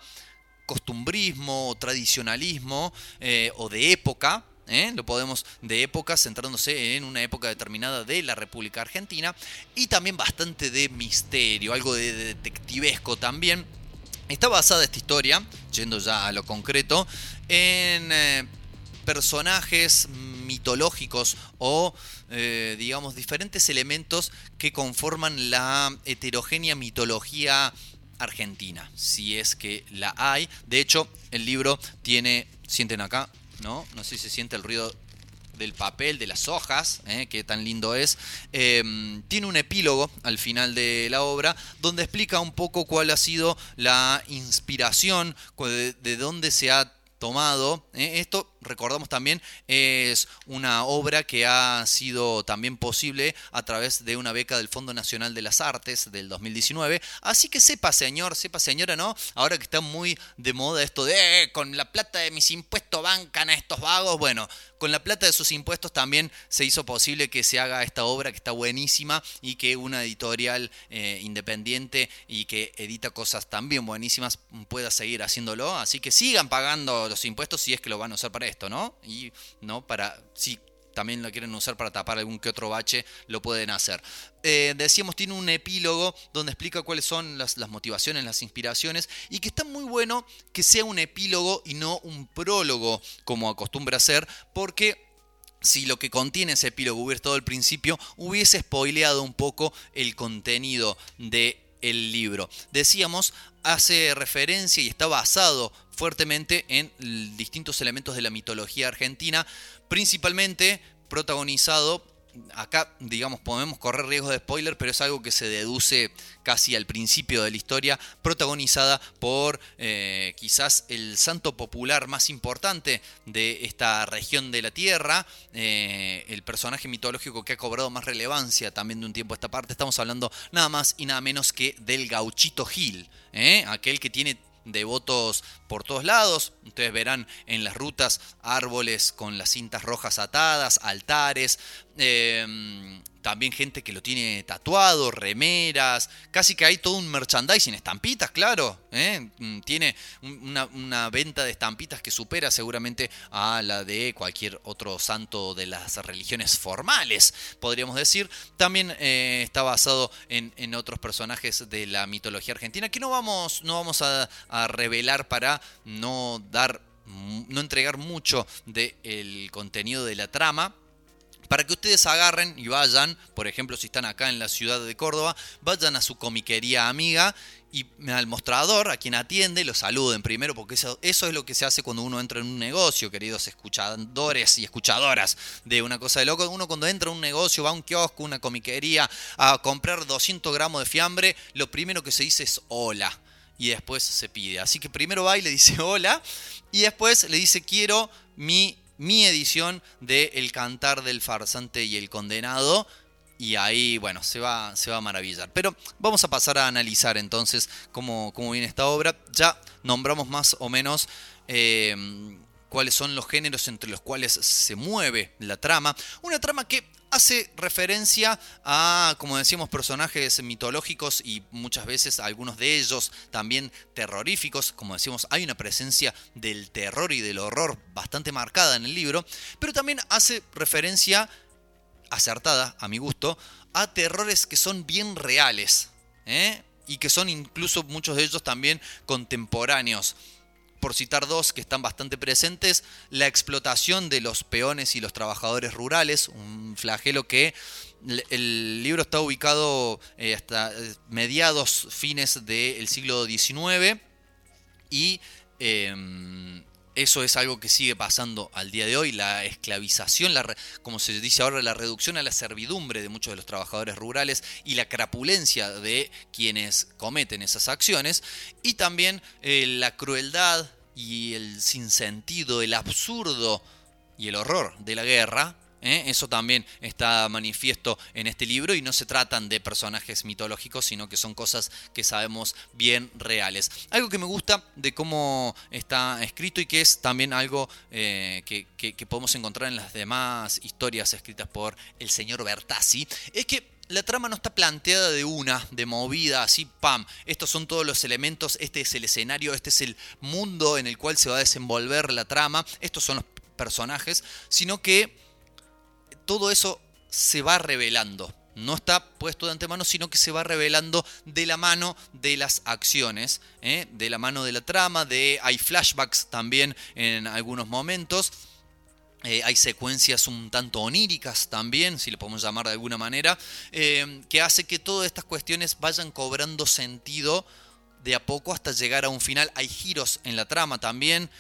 costumbrismo o tradicionalismo eh, o de época. ¿Eh? Lo podemos de época, centrándose en una época determinada de la República Argentina. Y también bastante de misterio, algo de detectivesco también. Está basada esta historia, yendo ya a lo concreto, en eh, personajes mitológicos o eh, digamos diferentes elementos que conforman la heterogénea mitología argentina, si es que la hay. De hecho, el libro tiene, sienten acá, ¿no? No sé si se siente el ruido del papel, de las hojas, ¿eh? que tan lindo es, eh, tiene un epílogo al final de la obra donde explica un poco cuál ha sido la inspiración, de dónde se ha tomado. ¿eh? Esto, recordamos también, es una obra que ha sido también posible a través de una beca del Fondo Nacional de las Artes del 2019. Así que sepa, señor, sepa, señora, ¿no? Ahora que está muy de moda esto de "Eh, con la plata de mis impuestos bancan a estos vagos. Bueno, con la plata de sus impuestos también se hizo posible que se haga esta obra que está buenísima y que una editorial eh, independiente y que edita cosas también buenísimas pueda seguir haciéndolo. Así que sigan pagando los impuestos si es que lo van a usar para esto, ¿no? Y no para si también lo quieren usar para tapar algún que otro bache, lo pueden hacer. Eh, decíamos, tiene un epílogo donde explica cuáles son las, motivaciones, las inspiraciones, y que está muy bueno que sea un epílogo y no un prólogo, como acostumbra ser, porque si lo que contiene ese epílogo hubiera estado al principio, hubiese spoileado un poco el contenido de el libro. Decíamos, hace referencia y está basado fuertemente en distintos elementos de la mitología argentina, principalmente protagonizado acá, digamos, podemos correr riesgos de spoiler, pero es algo que se deduce casi al principio de la historia, protagonizada por eh, quizás el santo popular más importante de esta región de la Tierra, eh, el personaje mitológico que ha cobrado más relevancia también de un tiempo a esta parte. Estamos hablando nada más y nada menos que del gauchito Gil, ¿eh? aquel que tiene devotos por todos lados. Ustedes verán en las rutas árboles con las cintas rojas atadas, altares, eh, también gente que lo tiene tatuado, remeras, casi que hay todo un merchandising, estampitas, claro. ¿eh? Mm, Tiene un- una, venta de estampitas que supera seguramente a la de cualquier otro santo de las religiones formales, podríamos decir. También eh, está basado en, otros personajes de la mitología argentina que no vamos, no vamos a, a revelar para no dar, no entregar mucho del contenido de la trama para que ustedes agarren y vayan, por ejemplo, si están acá en la ciudad de Córdoba, vayan a su comiquería amiga y al mostrador, a quien atiende, lo saluden primero, porque eso, es lo que se hace cuando uno entra en un negocio, queridos escuchadores y escuchadoras de una cosa de loco. Uno cuando entra a un negocio, va a un kiosco, una comiquería, a comprar 200 gramos de fiambre, lo primero que se dice es hola. Y después se pide. Así que primero va y le dice hola. Y después le dice quiero mi mi edición de El cantar del farsante y el condenado. Y ahí, bueno, se va, se va a maravillar. Pero vamos a pasar a analizar entonces cómo, cómo viene esta obra. Ya nombramos más o menos eh, cuáles son los géneros entre los cuales se mueve la trama. Una trama que hace referencia a, como decíamos, personajes mitológicos y muchas veces algunos de ellos también terroríficos. Como decíamos, hay una presencia del terror y del horror bastante marcada en el libro, pero también hace referencia acertada, a mi gusto, a terrores que son bien reales, ¿eh? y que son incluso muchos de ellos también contemporáneos. Por citar dos que están bastante presentes, la explotación de los peones y los trabajadores rurales, un flagelo que el libro está ubicado eh, hasta eh, mediados, fines del siglo XIX y eh, eso es algo que sigue pasando al día de hoy, la esclavización, la como se dice ahora, la reducción a la servidumbre de muchos de los trabajadores rurales y la crapulencia de quienes cometen esas acciones, y también eh, la crueldad y el sinsentido, el absurdo y el horror de la guerra. ¿Eh? Eso también está manifiesto en este libro y no se tratan de personajes mitológicos, sino que son cosas que sabemos bien reales. Algo que me gusta de cómo está escrito y que es también algo eh, que, que- podemos encontrar en las demás historias escritas por el señor Bertazzi, es que la trama no está planteada de una, de movida, así, pam. Estos son todos los elementos, este es el escenario, este es el mundo en el cual se va a desenvolver la trama, estos son los personajes, sino que todo eso se va revelando. No está puesto de antemano, sino que se va revelando de la mano de las acciones, ¿eh? de la mano de la trama, de hay flashbacks también en algunos momentos. Eh, hay secuencias un tanto oníricas también, si le podemos llamar de alguna manera, eh, que hace que todas estas cuestiones vayan cobrando sentido de a poco hasta llegar a un final. Hay giros en la trama también.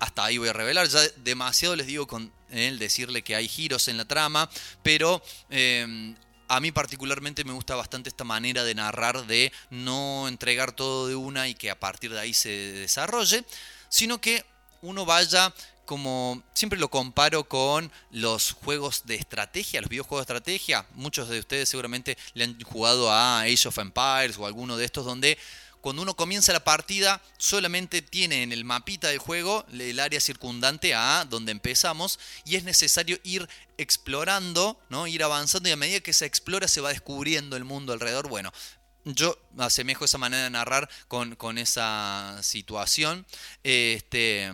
Hasta ahí voy a revelar. Ya demasiado les digo con el decirle que hay giros en la trama, pero eh, a mí particularmente me gusta bastante esta manera de narrar, de no entregar todo de una y que a partir de ahí se desarrolle, sino que uno vaya como siempre lo comparo con los juegos de estrategia, los videojuegos de estrategia. Muchos de ustedes seguramente le han jugado a Age of Empires o alguno de estos donde cuando uno comienza la partida solamente tiene en el mapita del juego el área circundante a donde empezamos y es necesario ir explorando, ¿no? ir avanzando y a medida que se explora se va descubriendo el mundo alrededor. Bueno, yo asemejo esa manera de narrar con, con esa situación. Este,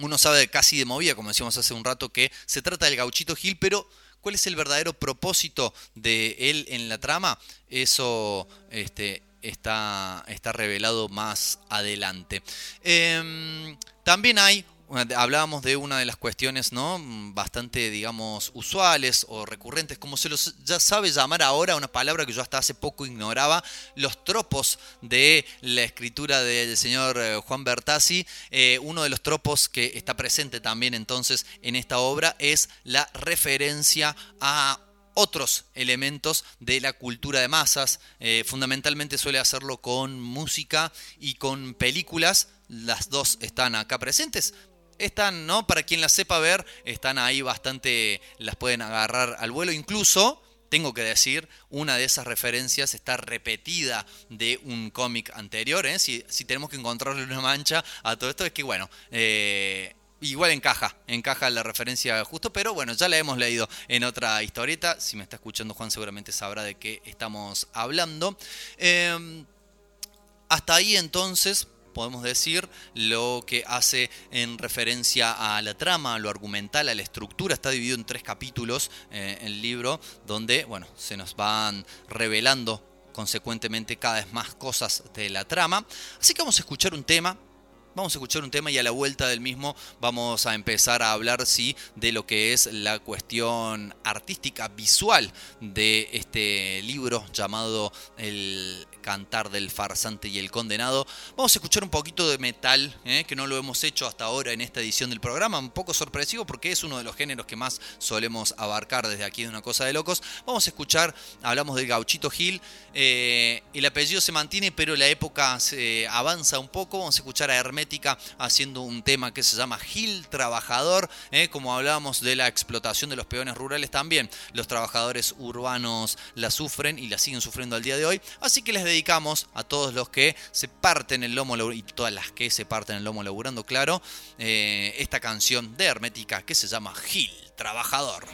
uno sabe casi de movida, como decíamos hace un rato, que se trata del gauchito Gil, pero ¿cuál es el verdadero propósito de él en la trama? Eso este, está, está revelado más adelante. Em, también hay hablábamos de una de las cuestiones no bastante digamos usuales o recurrentes como se los ya sabe llamar ahora una palabra que yo hasta hace poco ignoraba los tropos de la escritura del señor eh, Juan Bertazzi eh, uno de los tropos que está presente también entonces en esta obra es la referencia a otros elementos de la cultura de masas. Eh, fundamentalmente suele hacerlo con música y con películas. Las dos están acá presentes. Están, ¿no? Para quien las sepa ver, están ahí bastante, las pueden agarrar al vuelo. Incluso, tengo que decir, una de esas referencias está repetida de un cómic anterior. ¿eh? Si, si, tenemos que encontrarle una mancha a todo esto, es que, bueno, eh, igual encaja, encaja la referencia justo, pero bueno, ya la hemos leído en otra historieta. Si me está escuchando Juan, seguramente sabrá de qué estamos hablando. Eh, hasta ahí entonces podemos decir, lo que hace en referencia a la trama, a lo argumental, a la estructura. Está dividido en tres capítulos eh, el libro, donde bueno, se nos van revelando consecuentemente cada vez más cosas de la trama. Así que vamos a escuchar un tema Vamos a escuchar un tema y a la vuelta del mismo vamos a empezar a hablar sí, de lo que es la cuestión artística visual de este libro llamado El cantar del farsante y el condenado. Vamos a escuchar un poquito de metal, ¿eh? que no lo hemos hecho hasta ahora en esta edición del programa, un poco sorpresivo porque es uno de los géneros que más solemos abarcar desde aquí de una cosa de locos. Vamos a escuchar, hablamos del gauchito Gil, eh, el apellido se mantiene pero la época avanza un poco, vamos a escuchar a Hermética haciendo un tema que se llama Gil Trabajador, ¿eh? como hablábamos de la explotación de los peones rurales también, los trabajadores urbanos la sufren y la siguen sufriendo al día de hoy, así que les dedicamos a todos los que se parten el lomo y todas las que se parten el lomo laburando, claro, eh, esta canción de Hermética que se llama Gil Trabajador.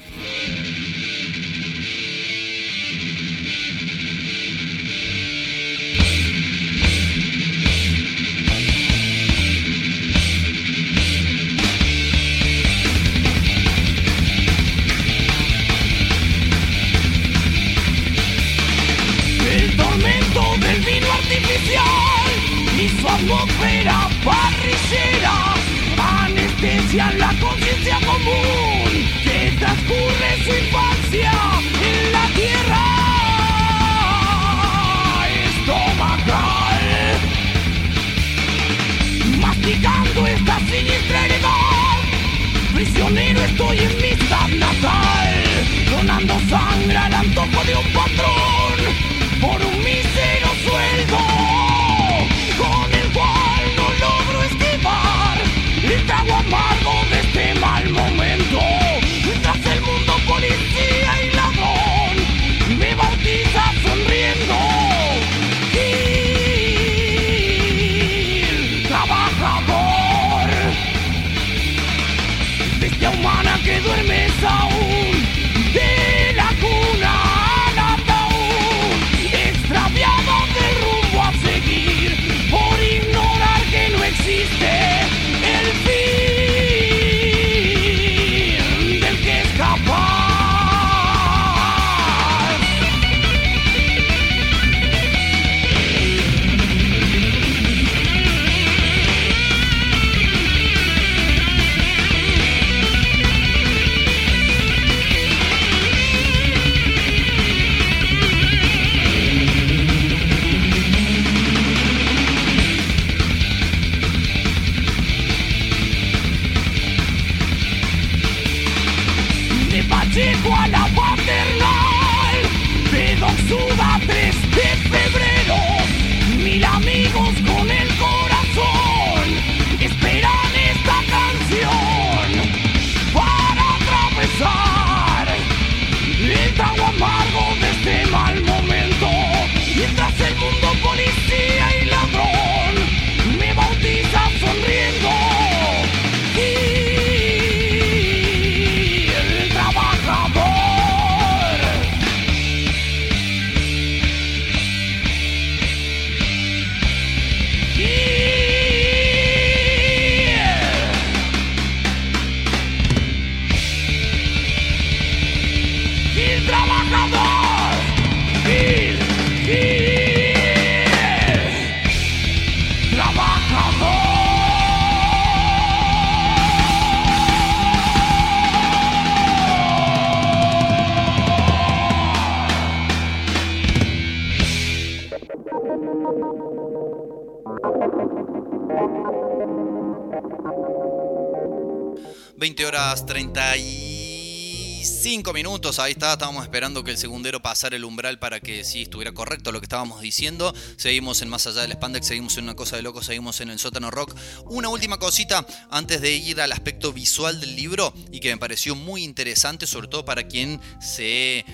Ahí está, estábamos esperando que el segundero pasara el umbral para que sí estuviera correcto lo que estábamos diciendo. Seguimos en Más Allá del Spandex, seguimos en Una Cosa de Loco, seguimos en el Sótano Rock. Una última cosita antes de ir al aspecto visual del libro y que me pareció muy interesante, sobre todo para quien se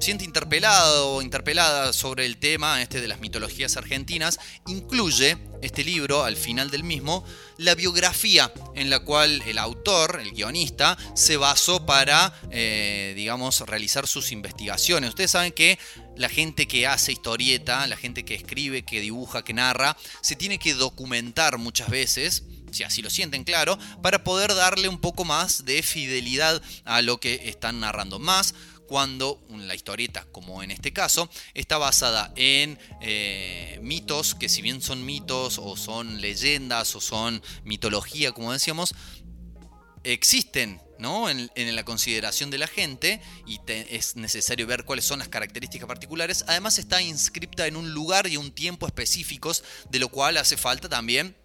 siente interpelado o interpelada sobre el tema este de las mitologías argentinas, incluye este libro, al final del mismo, la biografía en la cual el autor, el guionista, se basó para, eh, digamos, realizar sus investigaciones. Ustedes saben que la gente que hace historieta, la gente que escribe, que dibuja, que narra, se tiene que documentar muchas veces si así lo sienten claro, para poder darle un poco más de fidelidad a lo que están narrando. Más cuando la historieta, como en este caso, está basada en eh, mitos que si bien son mitos o son leyendas o son mitología, como decíamos, existen ¿no? En, la consideración de la gente y es necesario ver cuáles son las características particulares. Además está inscripta en un lugar y un tiempo específicos, de lo cual hace falta también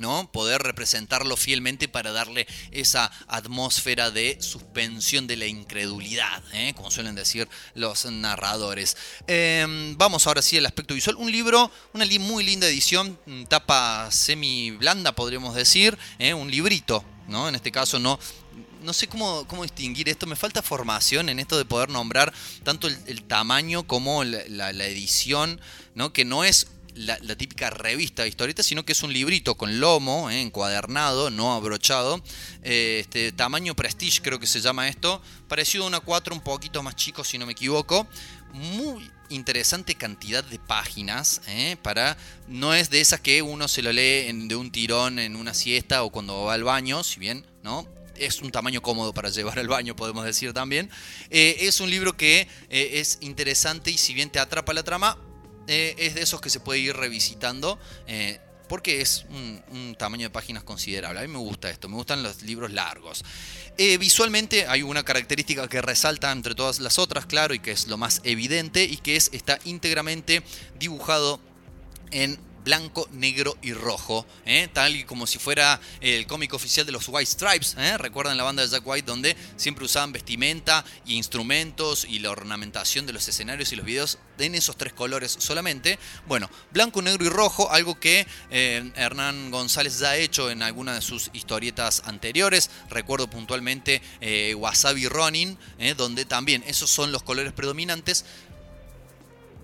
¿no? Poder representarlo fielmente para darle esa atmósfera de suspensión de la incredulidad, ¿eh? como suelen decir los narradores. Eh, vamos ahora sí al aspecto visual. Un libro, una muy linda edición, tapa semi blanda, podríamos decir, ¿eh? un librito, ¿no? En este caso no no sé cómo, cómo, distinguir esto. Me falta formación en esto de poder nombrar tanto el, tamaño como la, la, la, edición, ¿no? Que no es la, típica revista de historietas, sino que es un librito con lomo, eh, encuadernado, no abrochado. Eh, este tamaño Prestige creo que se llama esto. Parecido a una 4, un poquito más chico si no me equivoco. Muy interesante cantidad de páginas eh, para no es de esas que uno se lo lee en, de un tirón en una siesta o cuando va al baño si bien no es un tamaño cómodo para llevar al baño, podemos decir también. Es un libro que es interesante y si bien te atrapa la trama, eh, es de esos que se puede ir revisitando. porque es un, tamaño de páginas considerable. A mí me gusta esto, me gustan los libros largos. visualmente hay una característica que resalta entre todas las otras, claro, y que es lo más evidente, y que es está íntegramente dibujado en blanco, negro y rojo, ¿eh? tal y como si fuera el cómic oficial de los White Stripes. ¿eh? Recuerdan la banda de Jack White donde siempre usaban vestimenta y instrumentos y la ornamentación de los escenarios y los videos en esos tres colores solamente. Bueno, blanco, negro y rojo, algo que eh, Hernán González ya ha hecho en alguna de sus historietas anteriores. Recuerdo puntualmente Wasabi Ronin, donde también esos son los colores predominantes.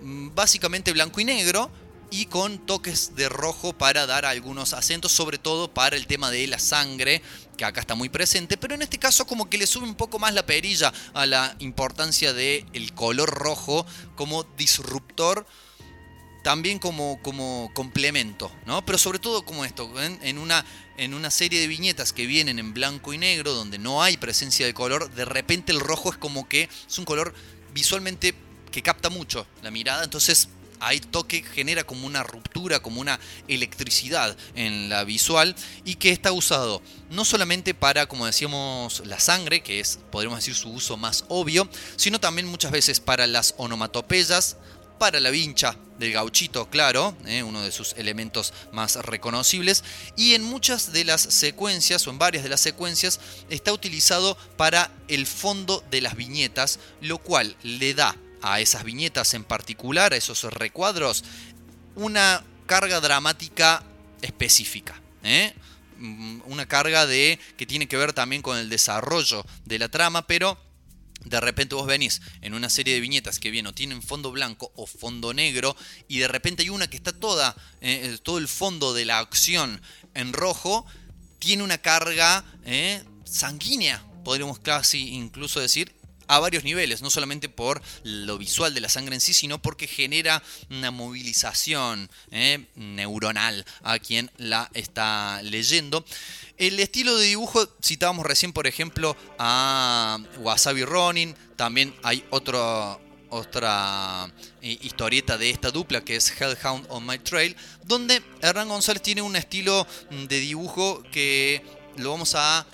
Mm, básicamente blanco y negro, y con toques de rojo para dar algunos acentos, sobre todo para el tema de la sangre, que acá está muy presente, pero en este caso como que le sube un poco más la perilla a la importancia del el color rojo como disruptor, también como, como complemento, ¿no? Pero sobre todo como esto, en una, en una serie de viñetas que vienen en blanco y negro, donde no hay presencia de color, de repente el rojo es como que es un color visualmente que capta mucho la mirada, entonces hay toque genera como una ruptura, como una electricidad en la visual y que está usado no solamente para, como decíamos, la sangre, que es, podríamos decir, su uso más obvio, sino también muchas veces para las onomatopeyas, para la vincha, del gauchito, claro, eh, uno de sus elementos más reconocibles, y en muchas de las secuencias, o en varias de las secuencias, está utilizado para el fondo de las viñetas, lo cual le da a esas viñetas en particular, a esos recuadros, una carga dramática específica. ¿eh? Mm, Una carga de que tiene que ver también con el desarrollo de la trama, pero de repente vos venís en una serie de viñetas que bien o tienen fondo blanco o fondo negro y de repente hay una que está toda, eh, todo el fondo de la acción en rojo, tiene una carga eh, sanguínea, podríamos casi incluso decir, a varios niveles, no solamente por lo visual de la sangre en sí, sino porque genera una movilización eh, neuronal a quien la está leyendo. El estilo de dibujo, citábamos recién, por ejemplo, a Wasabi Ronin, también hay otro, otra eh, historieta de esta dupla que es Hellhound on My Trail, donde Hernán González tiene un estilo de dibujo que lo vamos a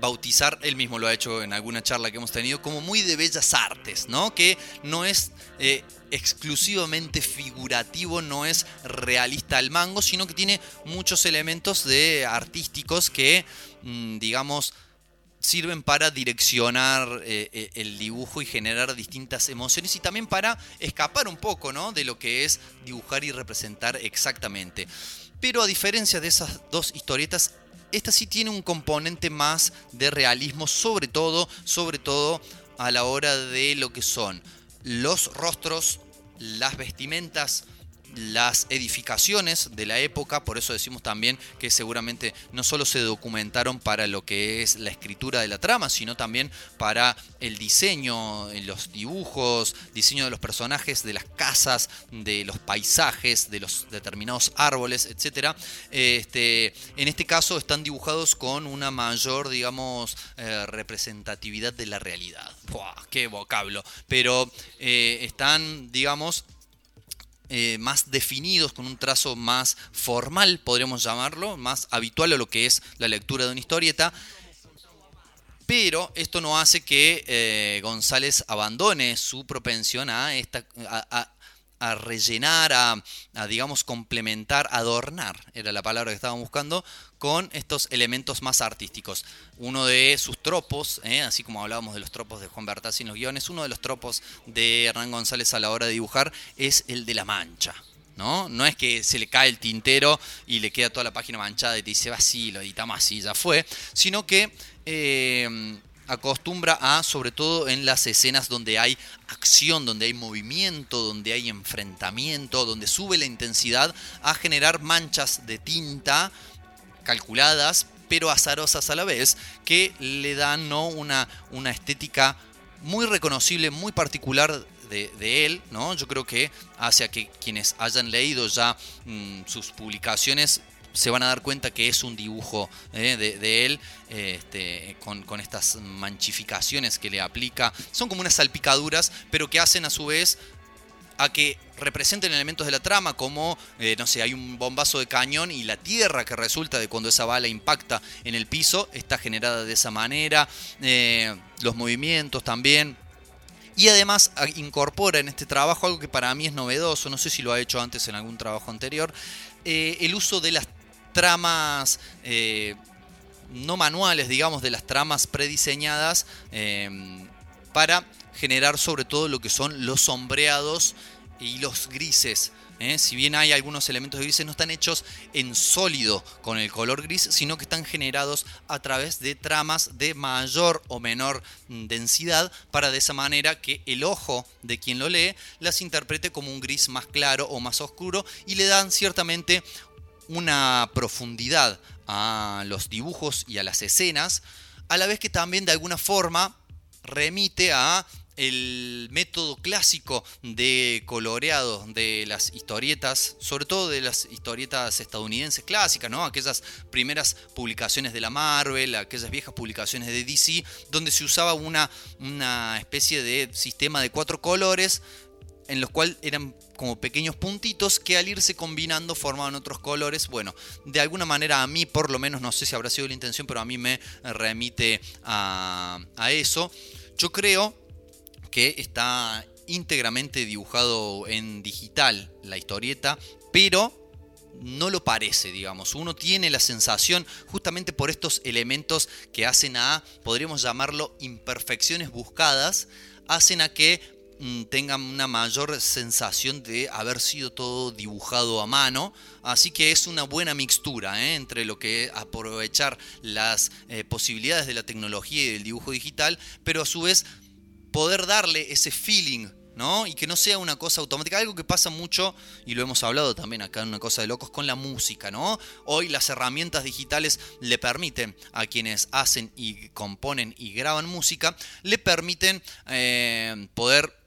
bautizar, él mismo lo ha hecho en alguna charla que hemos tenido, como muy de bellas artes, ¿no? Que no es eh, exclusivamente figurativo, no es realista al mango, sino que tiene muchos elementos de artísticos que, mm, digamos, sirven para direccionar eh, eh, el dibujo y generar distintas emociones y también para escapar un poco ¿no? de lo que es dibujar y representar exactamente. Pero a diferencia de esas dos historietas, esta sí tiene un componente más de realismo, sobre todo, sobre todo a la hora de lo que son los rostros, las vestimentas, las edificaciones de la época, por eso decimos también que seguramente no solo se documentaron para lo que es la escritura de la trama, sino también para el diseño, los dibujos, diseño de los personajes, de las casas, de los paisajes, de los determinados árboles, etc. Este, en este caso están dibujados con una mayor, digamos, eh, representatividad de la realidad. ¡Buah! ¡Qué vocablo! Pero eh, están, digamos, eh, más definidos, con un trazo más formal, podríamos llamarlo, más habitual a lo que es la lectura de una historieta. Pero esto no hace que eh, González abandone su propensión a, esta, a, a- a rellenar, a, digamos complementar, adornar, era la palabra que estaban buscando, con estos elementos más artísticos. Uno de sus tropos, eh, así como hablábamos de los tropos de Juan Bertazzi en los guiones, uno de los tropos de Hernán González a la hora de dibujar es el de la mancha. ¿No? no es que se le cae el tintero y le queda toda la página manchada y te dice, va, sí, lo editamos así, ya fue, sino que eh, acostumbra a, sobre todo en las escenas donde hay acción, donde hay movimiento, donde hay enfrentamiento, donde sube la intensidad, a generar manchas de tinta calculadas, pero azarosas a la vez, que le dan ¿no? una, una estética muy reconocible, muy particular de, él, ¿no? Yo creo que hacia que quienes hayan leído ya mm, sus publicaciones se van a dar cuenta que es un dibujo eh, de, él este, con, con estas manchificaciones que le aplica. Son como unas salpicaduras, pero que hacen a su vez a que representen elementos de la trama, como, eh, no sé, hay un bombazo de cañón y la tierra que resulta de cuando esa bala impacta en el piso está generada de esa manera, eh, los movimientos también. Y además incorpora en este trabajo algo que para mí es novedoso, no sé si lo ha hecho antes en algún trabajo anterior, eh, el uso de las tramas no manuales, digamos, de las tramas prediseñadas para generar sobre todo lo que son los sombreados y los grises. ¿eh? Si bien hay algunos elementos grises, no están hechos en sólido con el color gris, sino que están generados a través de tramas de mayor o menor mm, densidad para de esa manera que el ojo de quien lo lee las interprete como un gris más claro o más oscuro y le dan ciertamente una profundidad a los dibujos y a las escenas, a la vez que también de alguna forma remite a el método clásico de coloreado de las historietas, sobre todo de las historietas estadounidenses clásicas, ¿no? Aquellas primeras publicaciones de la Marvel, aquellas viejas publicaciones de DC, donde se usaba una, una especie de sistema de cuatro colores en los cuales eran como pequeños puntitos que al irse combinando formaban otros colores. Bueno, de alguna manera a mí, por lo menos, no sé si habrá sido la intención, pero a mí me remite a, a eso. Yo creo que está íntegramente dibujado en digital la historieta, pero no lo parece, digamos. Uno tiene la sensación, justamente por estos elementos que hacen a, podríamos llamarlo, imperfecciones buscadas, hacen a que mm, tengan una mayor sensación de haber sido todo dibujado a mano. Así que es una buena mixtura ¿eh? entre lo que es aprovechar las eh, posibilidades de la tecnología y del dibujo digital, pero a su vez poder darle ese feeling ¿no? Y que no sea una cosa automática, algo que pasa mucho, y lo hemos hablado también acá en una cosa de locos, con la música, ¿no? Hoy las herramientas digitales le permiten a quienes hacen y componen y graban música, le permiten eh, poder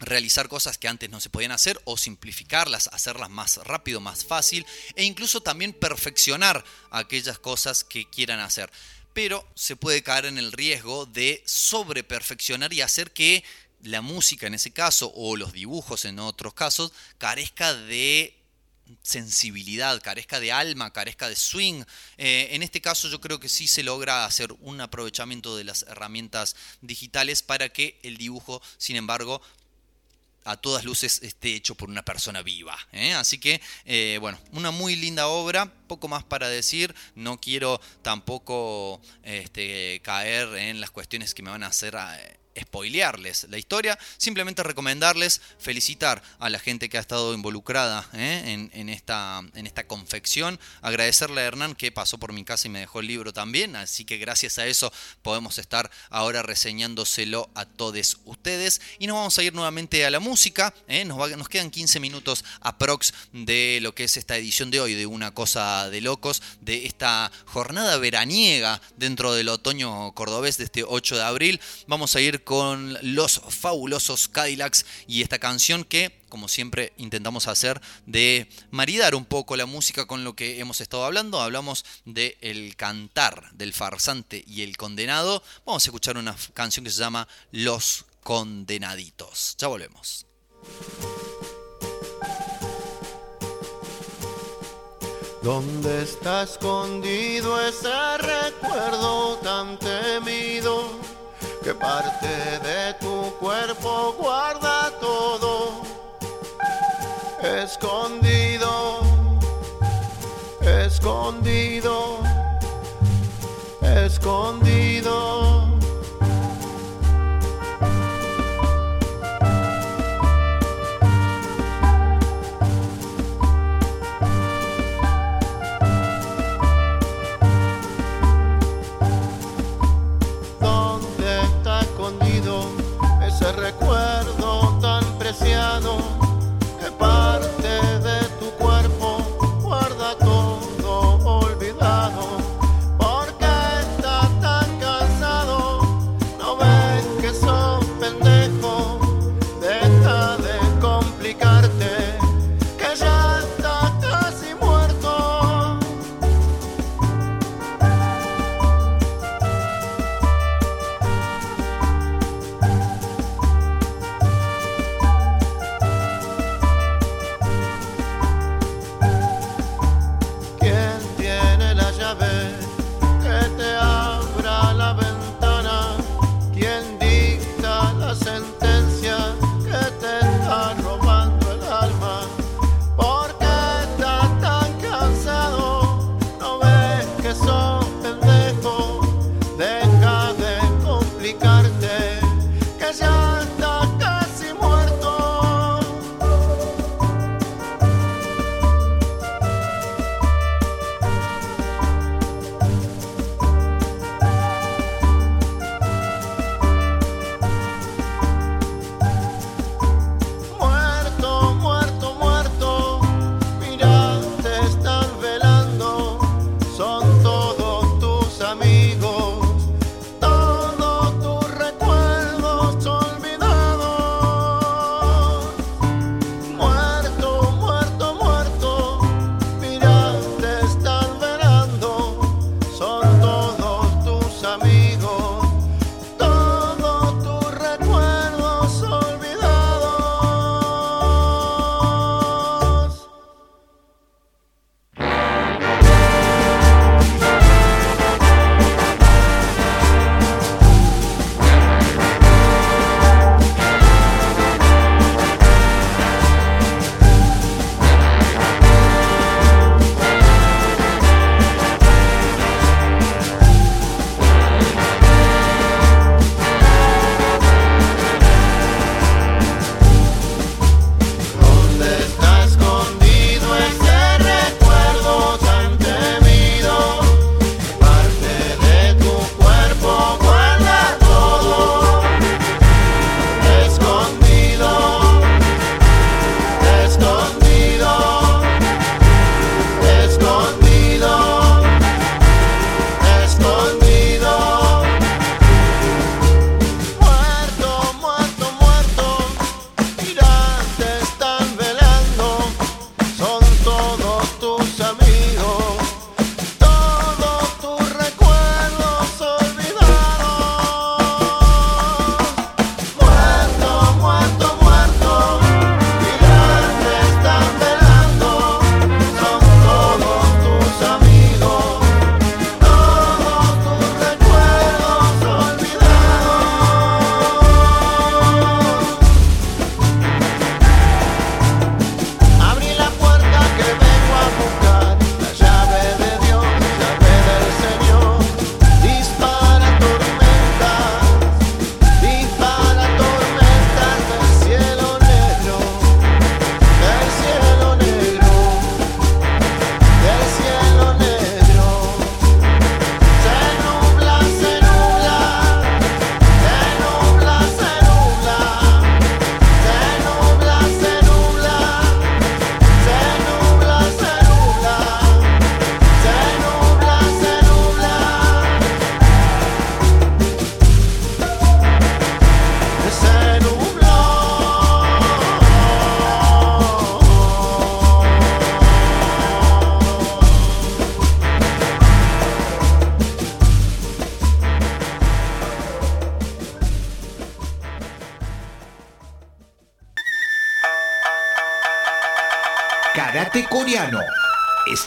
realizar cosas que antes no se podían hacer o simplificarlas, hacerlas más rápido, más fácil e incluso también perfeccionar aquellas cosas que quieran hacer. Pero se puede caer en el riesgo de sobreperfeccionar y hacer que la música en ese caso o los dibujos en otros casos carezca de sensibilidad, carezca de alma, carezca de swing. Eh, en este caso yo creo que sí se logra hacer un aprovechamiento de las herramientas digitales para que el dibujo, sin embargo, a todas luces esté hecho por una persona viva. ¿eh? Así que, eh, bueno, una muy linda obra, poco más para decir, no quiero tampoco este, caer en las cuestiones que me van a hacer spoilearles la historia, simplemente recomendarles, felicitar a la gente que ha estado involucrada ¿eh? en, esta, en esta confección, agradecerle a Hernán que pasó por mi casa y me dejó el libro también, así que gracias a eso podemos estar ahora reseñándoselo a todos ustedes y nos vamos a ir nuevamente a la música, ¿eh? nos, nos quedan 15 minutos aprox de lo que es esta edición de hoy de Una Cosa de Locos, de esta jornada veraniega dentro del otoño cordobés de este 8 de abril, vamos a ir con los fabulosos Cadillacs y esta canción que, como siempre, intentamos hacer de maridar un poco la música con lo que hemos estado hablando. Hablamos del el cantar del farsante y el condenado. Vamos a escuchar una canción que se llama Los Condenaditos. Ya volvemos. ¿Dónde está escondido ese recuerdo tan temido? Que parte de tu cuerpo guarda todo escondido, escondido, escondido.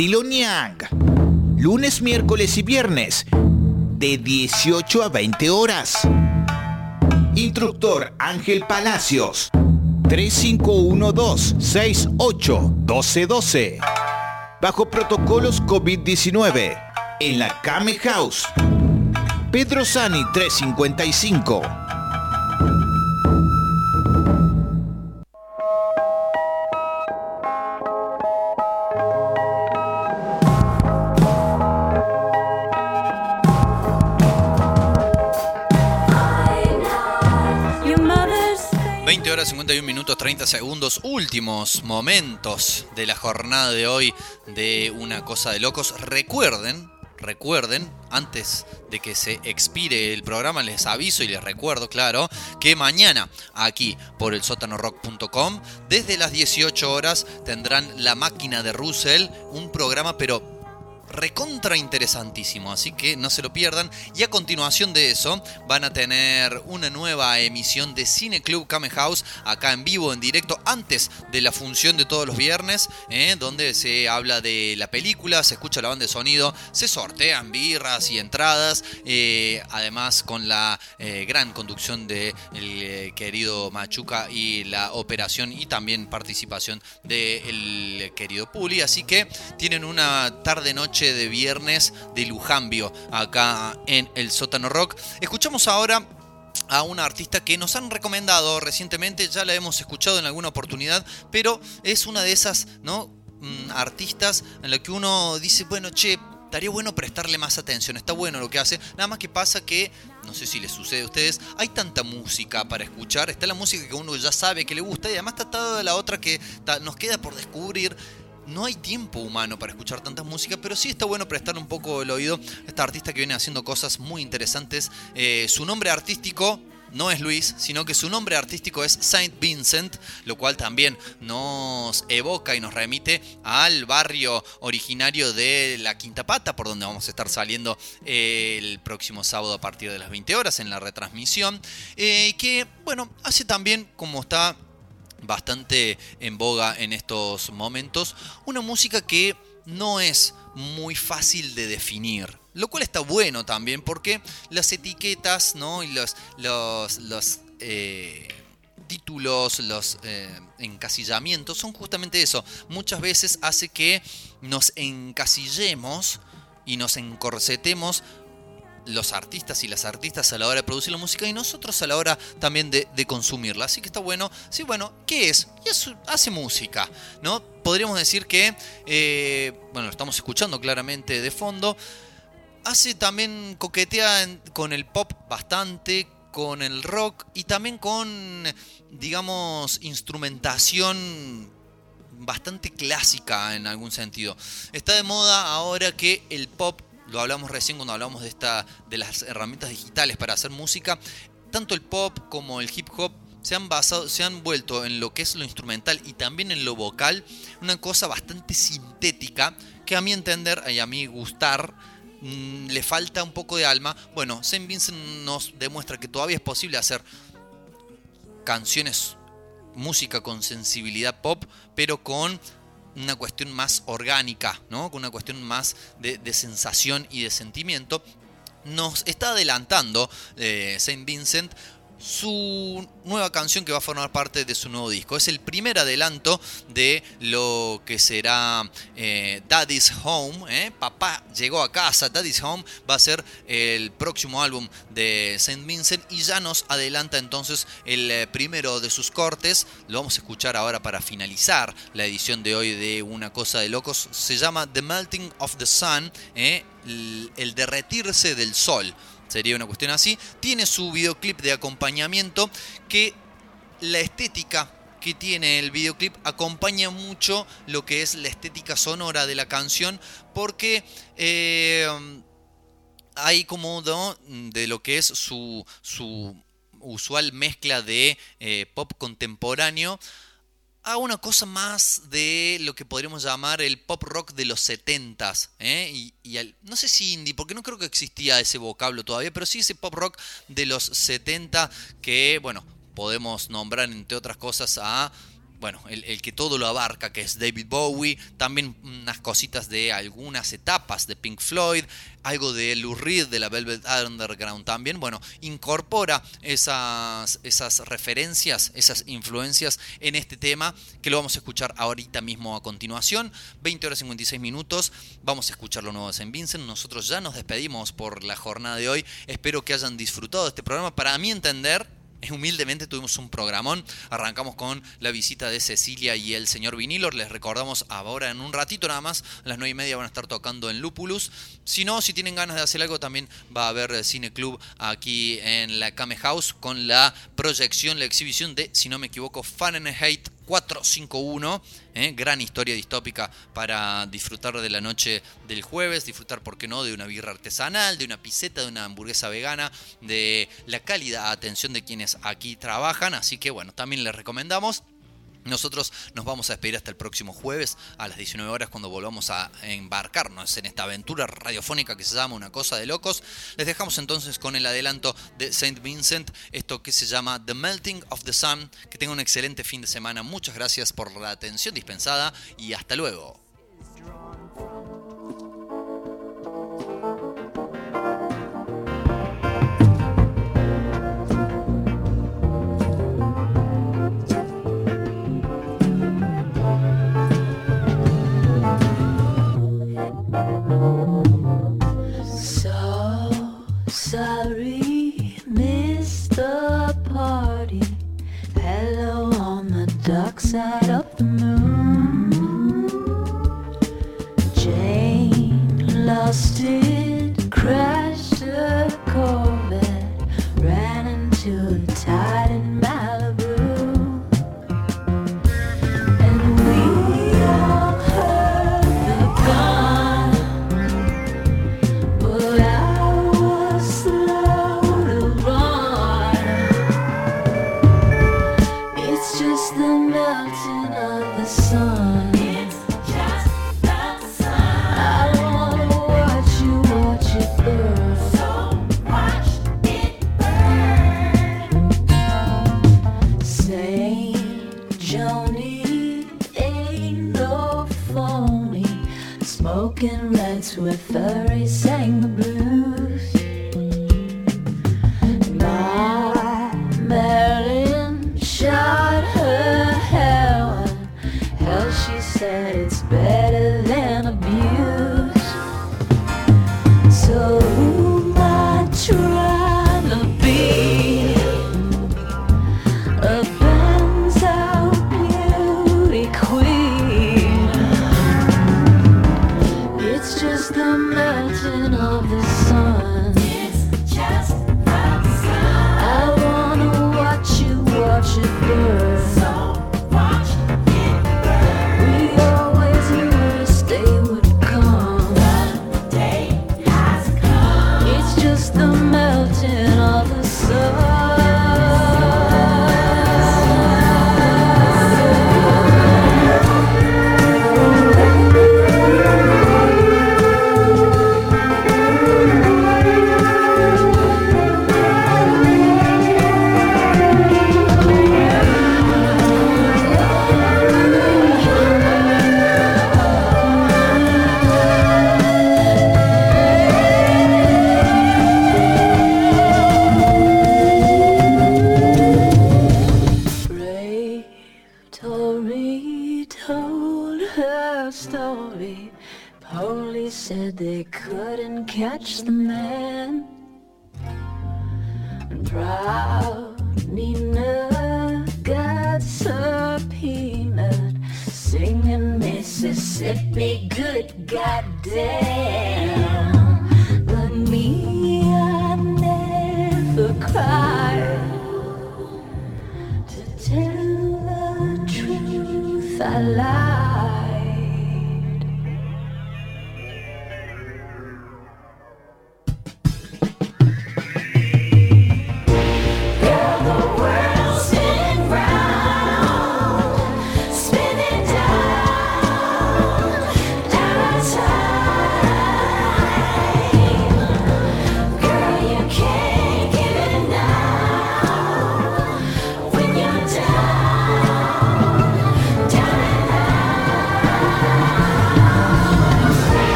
Estilo Nyang. Lunes, miércoles y viernes, de 18 a 20 horas. Instructor Ángel Palacios, 3512-681212. Bajo protocolos COVID-19, en la Kame House. Pedro Sani 355. 30 segundos, últimos momentos de la jornada de hoy de Una Cosa de Locos. Recuerden, recuerden, antes de que se expire el programa, les aviso y les recuerdo, claro, que mañana aquí por el sótanorock.com, desde las 18 horas, tendrán La Máquina de Russell, un programa pero recontra interesantísimo, así que no se lo pierdan. Y a continuación de eso van a tener una nueva emisión de Cine Club Kame House acá en vivo, en directo, antes de la función de todos los viernes, ¿eh? donde se habla de la película, se escucha la banda de sonido, se sortean birras y entradas, eh, además con la eh, gran conducción de el querido Machuca y la operación y también participación del querido Puli, así que tienen una tarde de viernes de Lujambio acá en el sótano rock. Escuchamos ahora a una artista que nos han recomendado recientemente, ya la hemos escuchado en alguna oportunidad, pero es una de esas, ¿no? Mm, artistas en la que uno dice, bueno, che, estaría bueno prestarle más atención, está bueno lo que hace, nada más que pasa que, no sé si les sucede a ustedes, hay tanta música para escuchar, está la música que uno ya sabe que le gusta y además está toda la otra que nos queda por descubrir no hay tiempo humano para escuchar tanta música, pero sí está bueno prestar un poco el oído a esta artista que viene haciendo cosas muy interesantes. Eh, su nombre artístico no es Luis, sino que su nombre artístico es Saint Vincent, lo cual también nos evoca y nos remite al barrio originario de la Quinta Pata, por donde vamos a estar saliendo el próximo sábado a partir de las 20 horas en la retransmisión, eh, que bueno, hace también como está bastante en boga en estos momentos. Una música que no es muy fácil de definir. Lo cual está bueno también porque las etiquetas ¿no? y los, los, eh, títulos, los eh, encasillamientos son justamente eso. Muchas veces hace que nos encasillemos y nos encorsetemos los artistas y las artistas a la hora de producir la música y nosotros a la hora también de, consumirla. Así que está bueno. Sí, bueno, ¿qué es? Y hace música, ¿no? Podríamos decir que, eh, bueno, lo estamos escuchando claramente de fondo. Hace también coquetea con el pop bastante, con el rock y también con, digamos, instrumentación bastante clásica en algún sentido. Está de moda ahora que el pop lo hablamos recién cuando hablamos de, esta, de las herramientas digitales para hacer música, tanto el pop como el hip hop se han basado, se han vuelto en lo que es lo instrumental y también en lo vocal, una cosa bastante sintética que a mi entender y a mi gustar mm, le falta un poco de alma. Bueno, Saint Vincent nos demuestra que todavía es posible hacer canciones, música con sensibilidad pop, pero con una cuestión más orgánica, ¿no? Con una cuestión más de, sensación y de sentimiento. Nos está adelantando eh, Saint Vincent su nueva canción que va a formar parte de su nuevo disco. Es el primer adelanto de lo que será eh, Daddy's Home. ¿eh? Papá llegó a casa. Daddy's Home va a ser el próximo álbum de Saint Vincent y ya nos adelanta entonces el eh, primero de sus cortes. Lo vamos a escuchar ahora para finalizar la edición de hoy de Una Cosa de Locos. Se llama The Melting of the Sun, el derretirse del sol sería una cuestión así. Tiene su videoclip de acompañamiento que la estética que tiene el videoclip acompaña mucho lo que es la estética sonora de la canción porque eh, hay como de lo que es su, su usual mezcla de eh, pop contemporáneo a una cosa más de lo que podríamos llamar el pop rock de los 70s. ¿eh? Y, no sé si indie, porque no creo que existía ese vocablo todavía, pero sí ese pop rock de los 70 que, bueno, podemos nombrar entre otras cosas a bueno, el, que todo lo abarca, que es David Bowie, también unas cositas de algunas etapas de Pink Floyd, algo de Lou Reed de la Velvet Underground también, bueno, incorpora esas, esas referencias, esas influencias en este tema que lo vamos a escuchar ahorita mismo a continuación, 20 horas 56 minutos, vamos a escuchar lo nuevo de Saint Vincent, nosotros ya nos despedimos por la jornada de hoy, espero que hayan disfrutado de este programa, para mi entender, Humildemente tuvimos un programón, arrancamos con la visita de Cecilia y el señor Vinilo, les recordamos ahora en un ratito nada más, a las 9 y media van a estar tocando en Lupulus, si no, si tienen ganas de hacer algo también va a haber Cine Club aquí en la Kame House con la proyección, la exhibición de, si no me equivoco, Fahrenheit 451, ¿eh? gran historia distópica para disfrutar de la noche del jueves, disfrutar, ¿por qué no?, de una birra artesanal, de una piseta, de una hamburguesa vegana, de la cálida atención de quienes aquí trabajan, así que bueno, también les recomendamos. Nosotros nos vamos a despedir hasta el próximo jueves a las 19 horas cuando volvamos a embarcarnos en esta aventura radiofónica que se llama Una cosa de locos. Les dejamos entonces con el adelanto de Saint Vincent, esto que se llama The Melting of the Sun. Que tengan un excelente fin de semana. Muchas gracias por la atención dispensada y hasta luego. Sorry, missed the party. Hello on the dark side of the moon.